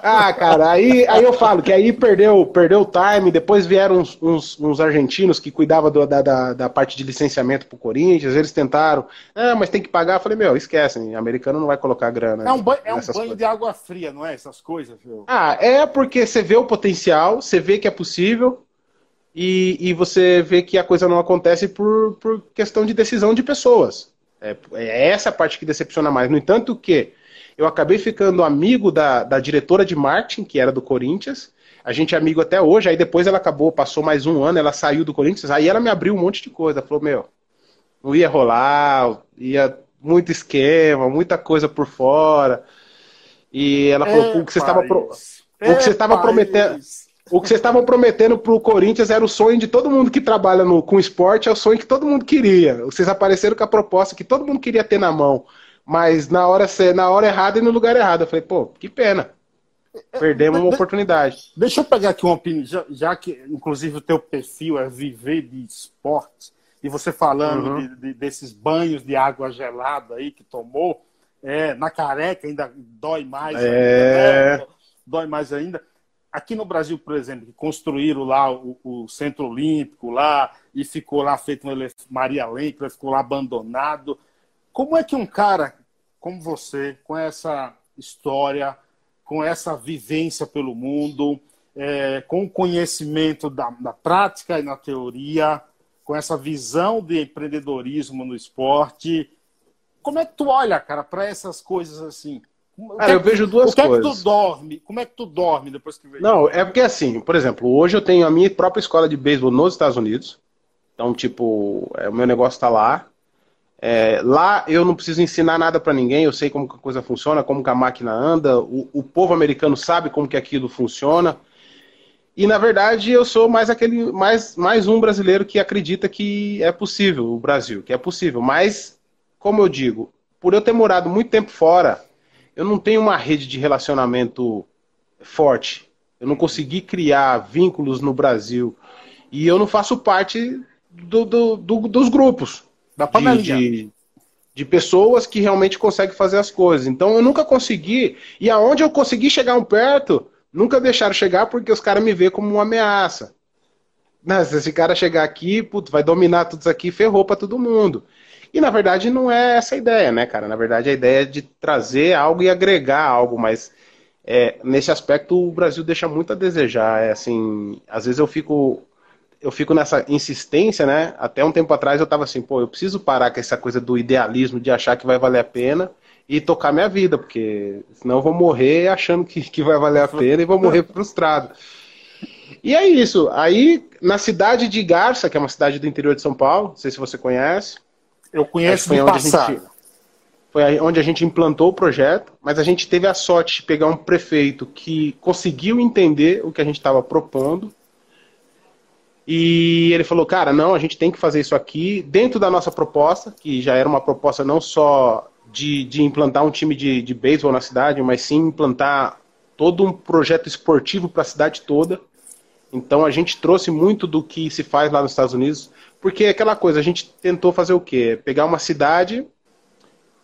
Ah, cara, aí, aí eu falo que aí perdeu, perdeu o time, depois vieram uns, uns, uns argentinos que cuidavam do, da, da, da, parte de licenciamento pro Corinthians, eles tentaram, ah, mas tem que pagar. Eu falei, meu, esquecem, americano não vai colocar grana. É um banho, é um banho de água fria, não é? Essas coisas, viu? Ah, é porque você vê o potencial, você vê que é possível, e, e você vê que a coisa não acontece por, por questão de decisão de pessoas. É, é essa a parte que decepciona mais. No entanto que eu acabei ficando amigo da, da diretora de marketing, que era do Corinthians, a gente é amigo até hoje, aí depois ela acabou, passou mais um ano, ela saiu do Corinthians, aí ela me abriu um monte de coisa, falou, meu, não ia rolar, ia muito esquema, muita coisa por fora. E ela falou, é, o que você estava pro... o que você estava prometendo, o que vocês estavam prometendo pro Corinthians era o sonho de todo mundo que trabalha no, com esporte, é o sonho que todo mundo queria. Vocês apareceram com a proposta que todo mundo queria ter na mão, mas na hora, na hora errada e no lugar errado. Eu falei, pô, que pena. Perdemos uma oportunidade. Deixa eu pegar aqui uma opinião, já, já, que inclusive o teu perfil é viver de esporte, e você falando uhum. de, de, desses banhos de água gelada aí que tomou, é, na careca ainda dói mais, é... ainda, né? dói mais ainda. Aqui no Brasil, por exemplo, que construíram lá o, o Centro Olímpico lá e ficou lá feito um Maria Lenk, ficou lá abandonado. Como é que um cara como você, com essa história, com essa vivência pelo mundo, é, com o conhecimento da, da prática e na teoria, com essa visão de empreendedorismo no esporte, como é que tu olha, cara, para essas coisas assim? Cara, eu vejo duas o que coisas. É que tu dorme? Como é que tu dorme depois que vem? Não, é porque assim, por exemplo, hoje eu tenho a minha própria escola de beisebol nos Estados Unidos. Então, tipo, é, o meu negócio tá lá. É, lá eu não preciso ensinar nada para ninguém, eu sei como que a coisa funciona, como que a máquina anda, o, o, povo americano sabe como que aquilo funciona. E na verdade eu sou mais aquele mais, mais um brasileiro que acredita que é possível o Brasil, que é possível. Mas, como eu digo, por eu ter morado muito tempo fora, eu não tenho uma rede de relacionamento forte. Eu não consegui criar vínculos no Brasil. E eu não faço parte do, do, do, dos grupos. Da de, de, de, pessoas que realmente conseguem fazer as coisas. Então eu nunca consegui. E aonde eu consegui chegar um perto, nunca deixaram chegar porque os caras me veem como uma ameaça. Mas se esse cara chegar aqui, putz, vai dominar tudo isso aqui, ferrou pra todo mundo. E na verdade não é essa a ideia, né, cara? Na verdade a ideia é de trazer algo e agregar algo, mas é, nesse aspecto o Brasil deixa muito a desejar. É assim, às vezes eu fico eu fico nessa insistência, né? Até um tempo atrás eu tava assim, pô, eu preciso parar com essa coisa do idealismo de achar que vai valer a pena e tocar minha vida, porque senão eu vou morrer achando que, que vai valer a pena e vou morrer frustrado. E é isso. Aí, na cidade de Garça, que é uma cidade do interior de São Paulo, não sei se você conhece, eu conheço foi onde passado. a gente foi onde a gente implantou o projeto, mas a gente teve a sorte de pegar um prefeito que conseguiu entender o que a gente estava propondo. E ele falou, cara, não, a gente tem que fazer isso aqui dentro da nossa proposta, que já era uma proposta não só de, de implantar um time de, de beisebol na cidade, mas sim implantar todo um projeto esportivo para a cidade toda. Então a gente trouxe muito do que se faz lá nos Estados Unidos, porque é aquela coisa, a gente tentou fazer o quê? Pegar uma cidade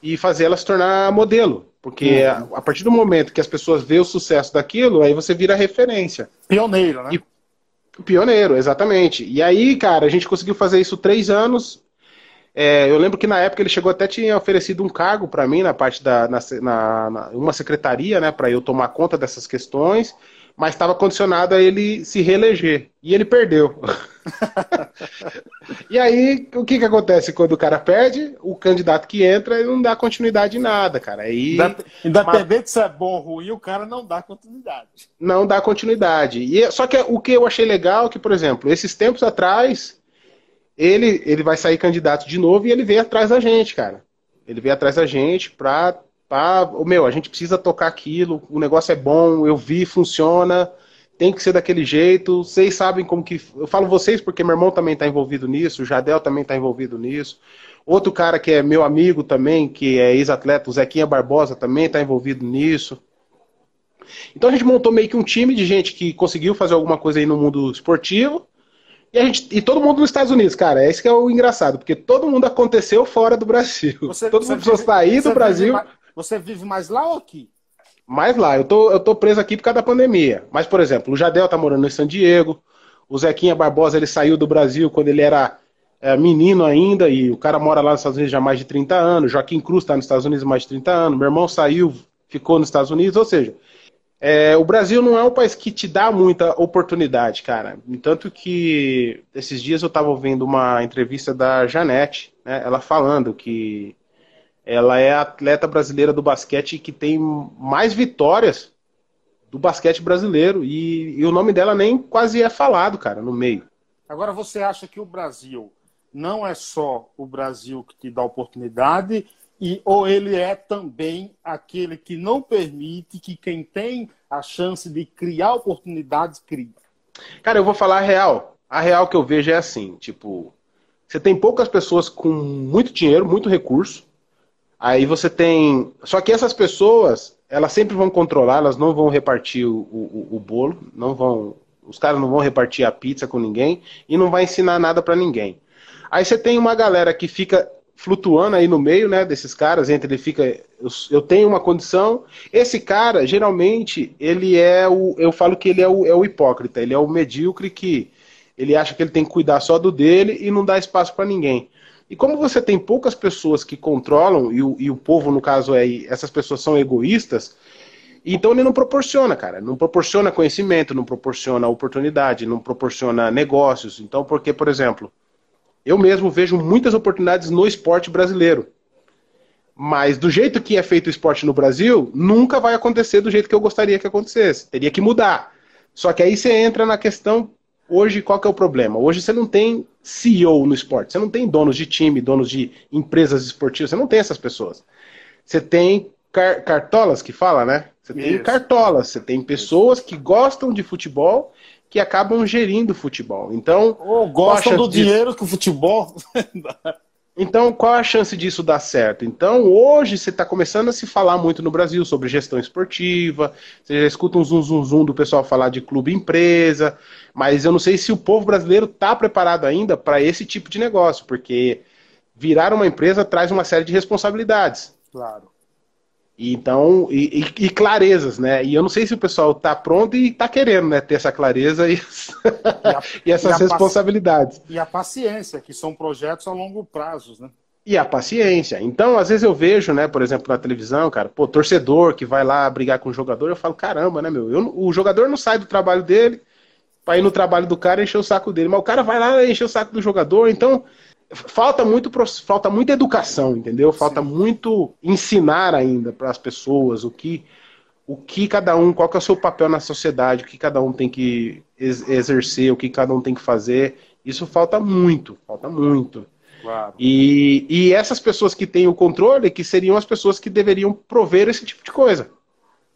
e fazer ela se tornar modelo. Porque uhum. a, partir do momento que as pessoas veem o sucesso daquilo, aí você vira referência. Pioneiro, né? E, pioneiro, exatamente. E aí, cara, a gente conseguiu fazer isso três anos. É, eu lembro que na época ele chegou até tinha oferecido um cargo para mim na parte da na, na, na, uma secretaria, né, para eu tomar conta dessas questões mas estava condicionado a ele se reeleger. E ele perdeu. e aí, o que, que acontece quando o cara perde? O candidato que entra não dá continuidade em nada, cara. Aí, Independente se é bom ou ruim, o cara não dá continuidade. Não dá continuidade. E, só que o que eu achei legal é que, por exemplo, esses tempos atrás, ele, ele vai sair candidato de novo e ele veio atrás da gente, cara. Ele veio atrás da gente para Pá, meu, a gente precisa tocar aquilo, o negócio é bom, eu vi, funciona, tem que ser daquele jeito, vocês sabem como que. Eu falo vocês porque meu irmão também está envolvido nisso, o Jadel também está envolvido nisso. Outro cara que é meu amigo também, que é ex-atleta, o Zequinha Barbosa, também está envolvido nisso. Então a gente montou meio que um time de gente que conseguiu fazer alguma coisa aí no mundo esportivo. E, a gente, e todo mundo nos Estados Unidos, cara. É isso que é o engraçado, porque todo mundo aconteceu fora do Brasil. Você, todo mundo precisou sair do Brasil. Você vive mais lá ou aqui? Mais lá. Eu tô, eu tô preso aqui por causa da pandemia. Mas, por exemplo, o Jadel tá morando em San Diego. O Zequinha Barbosa, ele saiu do Brasil quando ele era é, menino ainda. E o cara mora lá nos Estados Unidos já há mais de 30 anos. Joaquim Cruz tá nos Estados Unidos há mais de 30 anos. Meu irmão saiu, ficou nos Estados Unidos. Ou seja, é, o Brasil não é um país que te dá muita oportunidade, cara. Tanto que esses dias eu estava ouvindo uma entrevista da Janete, né, ela falando que ela é a atleta brasileira do basquete que tem mais vitórias do basquete brasileiro. E, e, o nome dela nem quase é falado, cara, no meio. Agora, você acha que o Brasil não é só o Brasil que te dá oportunidade, e ou ele é também aquele que não permite que quem tem a chance de criar oportunidades crie? Cara, eu vou falar a real. A real que eu vejo é assim, tipo, você tem poucas pessoas com muito dinheiro, muito recurso, Aí você tem. Só que essas pessoas, elas sempre vão controlar, elas não vão repartir o, o, o bolo, não vão. Os caras não vão repartir a pizza com ninguém e não vai ensinar nada para ninguém. Aí você tem uma galera que fica flutuando aí no meio, né, desses caras, entre ele fica, eu, eu, tenho uma condição, esse cara, geralmente, ele é o, eu falo que ele é o, é o hipócrita, ele é o medíocre que ele acha que ele tem que cuidar só do dele e não dá espaço para ninguém. E como você tem poucas pessoas que controlam, e o, e o povo, no caso, é essas pessoas são egoístas, então ele não proporciona, cara. Não proporciona conhecimento, não proporciona oportunidade, não proporciona negócios. Então, porque, por exemplo, eu mesmo vejo muitas oportunidades no esporte brasileiro. Mas do jeito que é feito o esporte no Brasil, nunca vai acontecer do jeito que eu gostaria que acontecesse. Teria que mudar. Só que aí você entra na questão, hoje qual que é o problema? Hoje você não tem CEO no esporte, você não tem donos de time, donos de empresas esportivas, você não tem essas pessoas. Você tem car cartolas que fala, né? Você tem Isso. cartolas, você tem pessoas que gostam de futebol que acabam gerindo futebol. Então, Ou gostam do de... dinheiro que o futebol Então, qual a chance disso dar certo? Então, hoje você está começando a se falar muito no Brasil sobre gestão esportiva, você já escuta um zum, zum, zum do pessoal falar de clube empresa, mas eu não sei se o povo brasileiro está preparado ainda para esse tipo de negócio, porque virar uma empresa traz uma série de responsabilidades. Claro. Então, e, e, e, clarezas, né? E eu não sei se o pessoal está pronto e está querendo né, ter essa clareza e, e, a, e essas responsabilidades. E a paciência, que são projetos a longo prazo, né? E a paciência. Então, às vezes eu vejo, né, por exemplo, na televisão, cara, pô, torcedor que vai lá brigar com o jogador, eu falo, caramba, né, meu? Eu, o jogador não sai do trabalho dele para ir no trabalho do cara e encher o saco dele, mas o cara vai lá encher o saco do jogador, então falta muito falta muita educação, entendeu? Falta Sim. muito ensinar ainda para as pessoas o que o que cada um, qual que é o seu papel na sociedade, o que cada um tem que exercer, o que cada um tem que fazer. Isso falta muito, falta muito. Claro. E, e essas pessoas que têm o controle, que seriam as pessoas que deveriam prover esse tipo de coisa.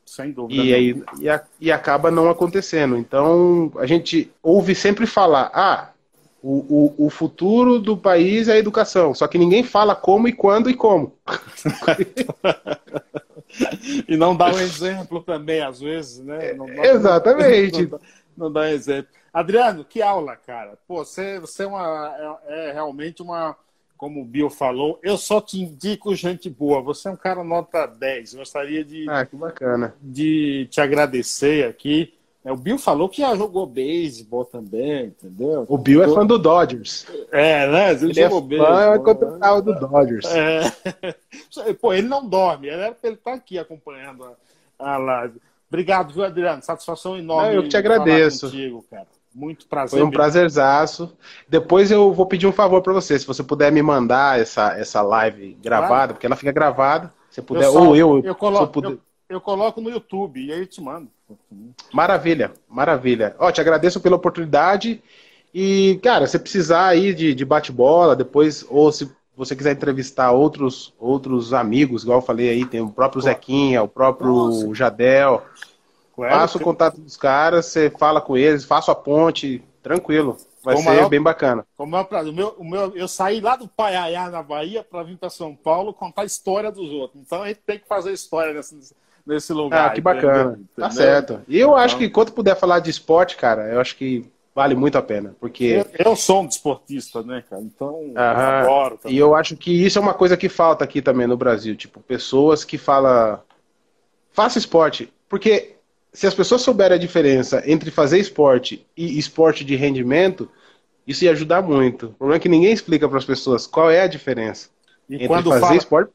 Sem dúvida. E, aí, e, a, e acaba não acontecendo. Então, a gente ouve sempre falar, ah, o, o, o, futuro do país é a educação, só que ninguém fala como e quando e como. e não dá um exemplo também, às vezes, né? Não dá, Exatamente. Não dá, não dá exemplo. Adriano, que aula, cara. Pô, você, você é, uma, é, é realmente uma, como o Bill falou, eu só te indico gente boa. Você é um cara nota 10. Gostaria de, ah, que bacana. de te agradecer aqui. É, o Bill falou que já jogou beisebol também, entendeu? O Bill é fã do Dodgers. É, né? Ele, ele é jogou é beisebol. Fã do Dodgers. É. Pô, ele não dorme. Era pra ele estar tá aqui acompanhando a, a live. Obrigado, viu, Adriano? Satisfação enorme. eu que te agradeço. Contigo, cara. Muito prazer. Foi um prazerzaço. Depois eu vou pedir um favor para você. Se você puder me mandar essa, essa live gravada, claro. porque ela fica gravada. Se puder, eu só, ou eu. Eu coloco, puder... eu, eu coloco no YouTube e aí eu te mando. Maravilha, maravilha. Ó, te agradeço pela oportunidade. E, cara, se precisar aí de, de bate-bola, depois, ou se você quiser entrevistar outros, outros amigos, igual eu falei aí, tem o próprio Pô. Zequinha, o próprio Nossa. Jadel. Claro, faça o contato dos caras, você fala com eles, faça a ponte, tranquilo. Vai ser maior, bem bacana. Com o, maior prazer. O meu, o meu, eu saí lá do Paiaiá, na Bahia, para vir para São Paulo contar a história dos outros. Então a gente tem que fazer história nessa, nesse lugar. Ah, que bacana. Entendeu? Tá certo. E eu acho então... que quando puder falar de esporte, cara, eu acho que vale muito a pena. Porque. Eu, eu sou um desportista, né, cara? Então, eu adoro. Também. E eu acho que isso é uma coisa que falta aqui também no Brasil. Tipo, pessoas que falam. Faça esporte. Porque se as pessoas souberem a diferença entre fazer esporte e esporte de rendimento, isso ia ajudar muito. O problema é que ninguém explica para as pessoas qual é a diferença e entre fazer fala... esporte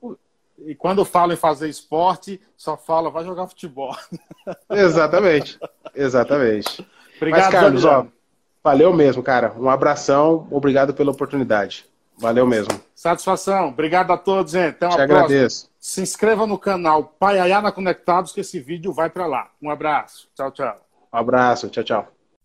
e quando falo em fazer esporte, só fala, vai jogar futebol. Exatamente. Exatamente. Obrigado, Mas, Carlos, ó, valeu mesmo, cara. Um abração, obrigado pela oportunidade. Valeu mesmo. Satisfação. Obrigado a todos, gente. Até uma Te próxima. agradeço. Se inscreva no canal Pai Ayana Conectados, que esse vídeo vai para lá. Um abraço. Tchau, tchau. Um abraço. Tchau, tchau.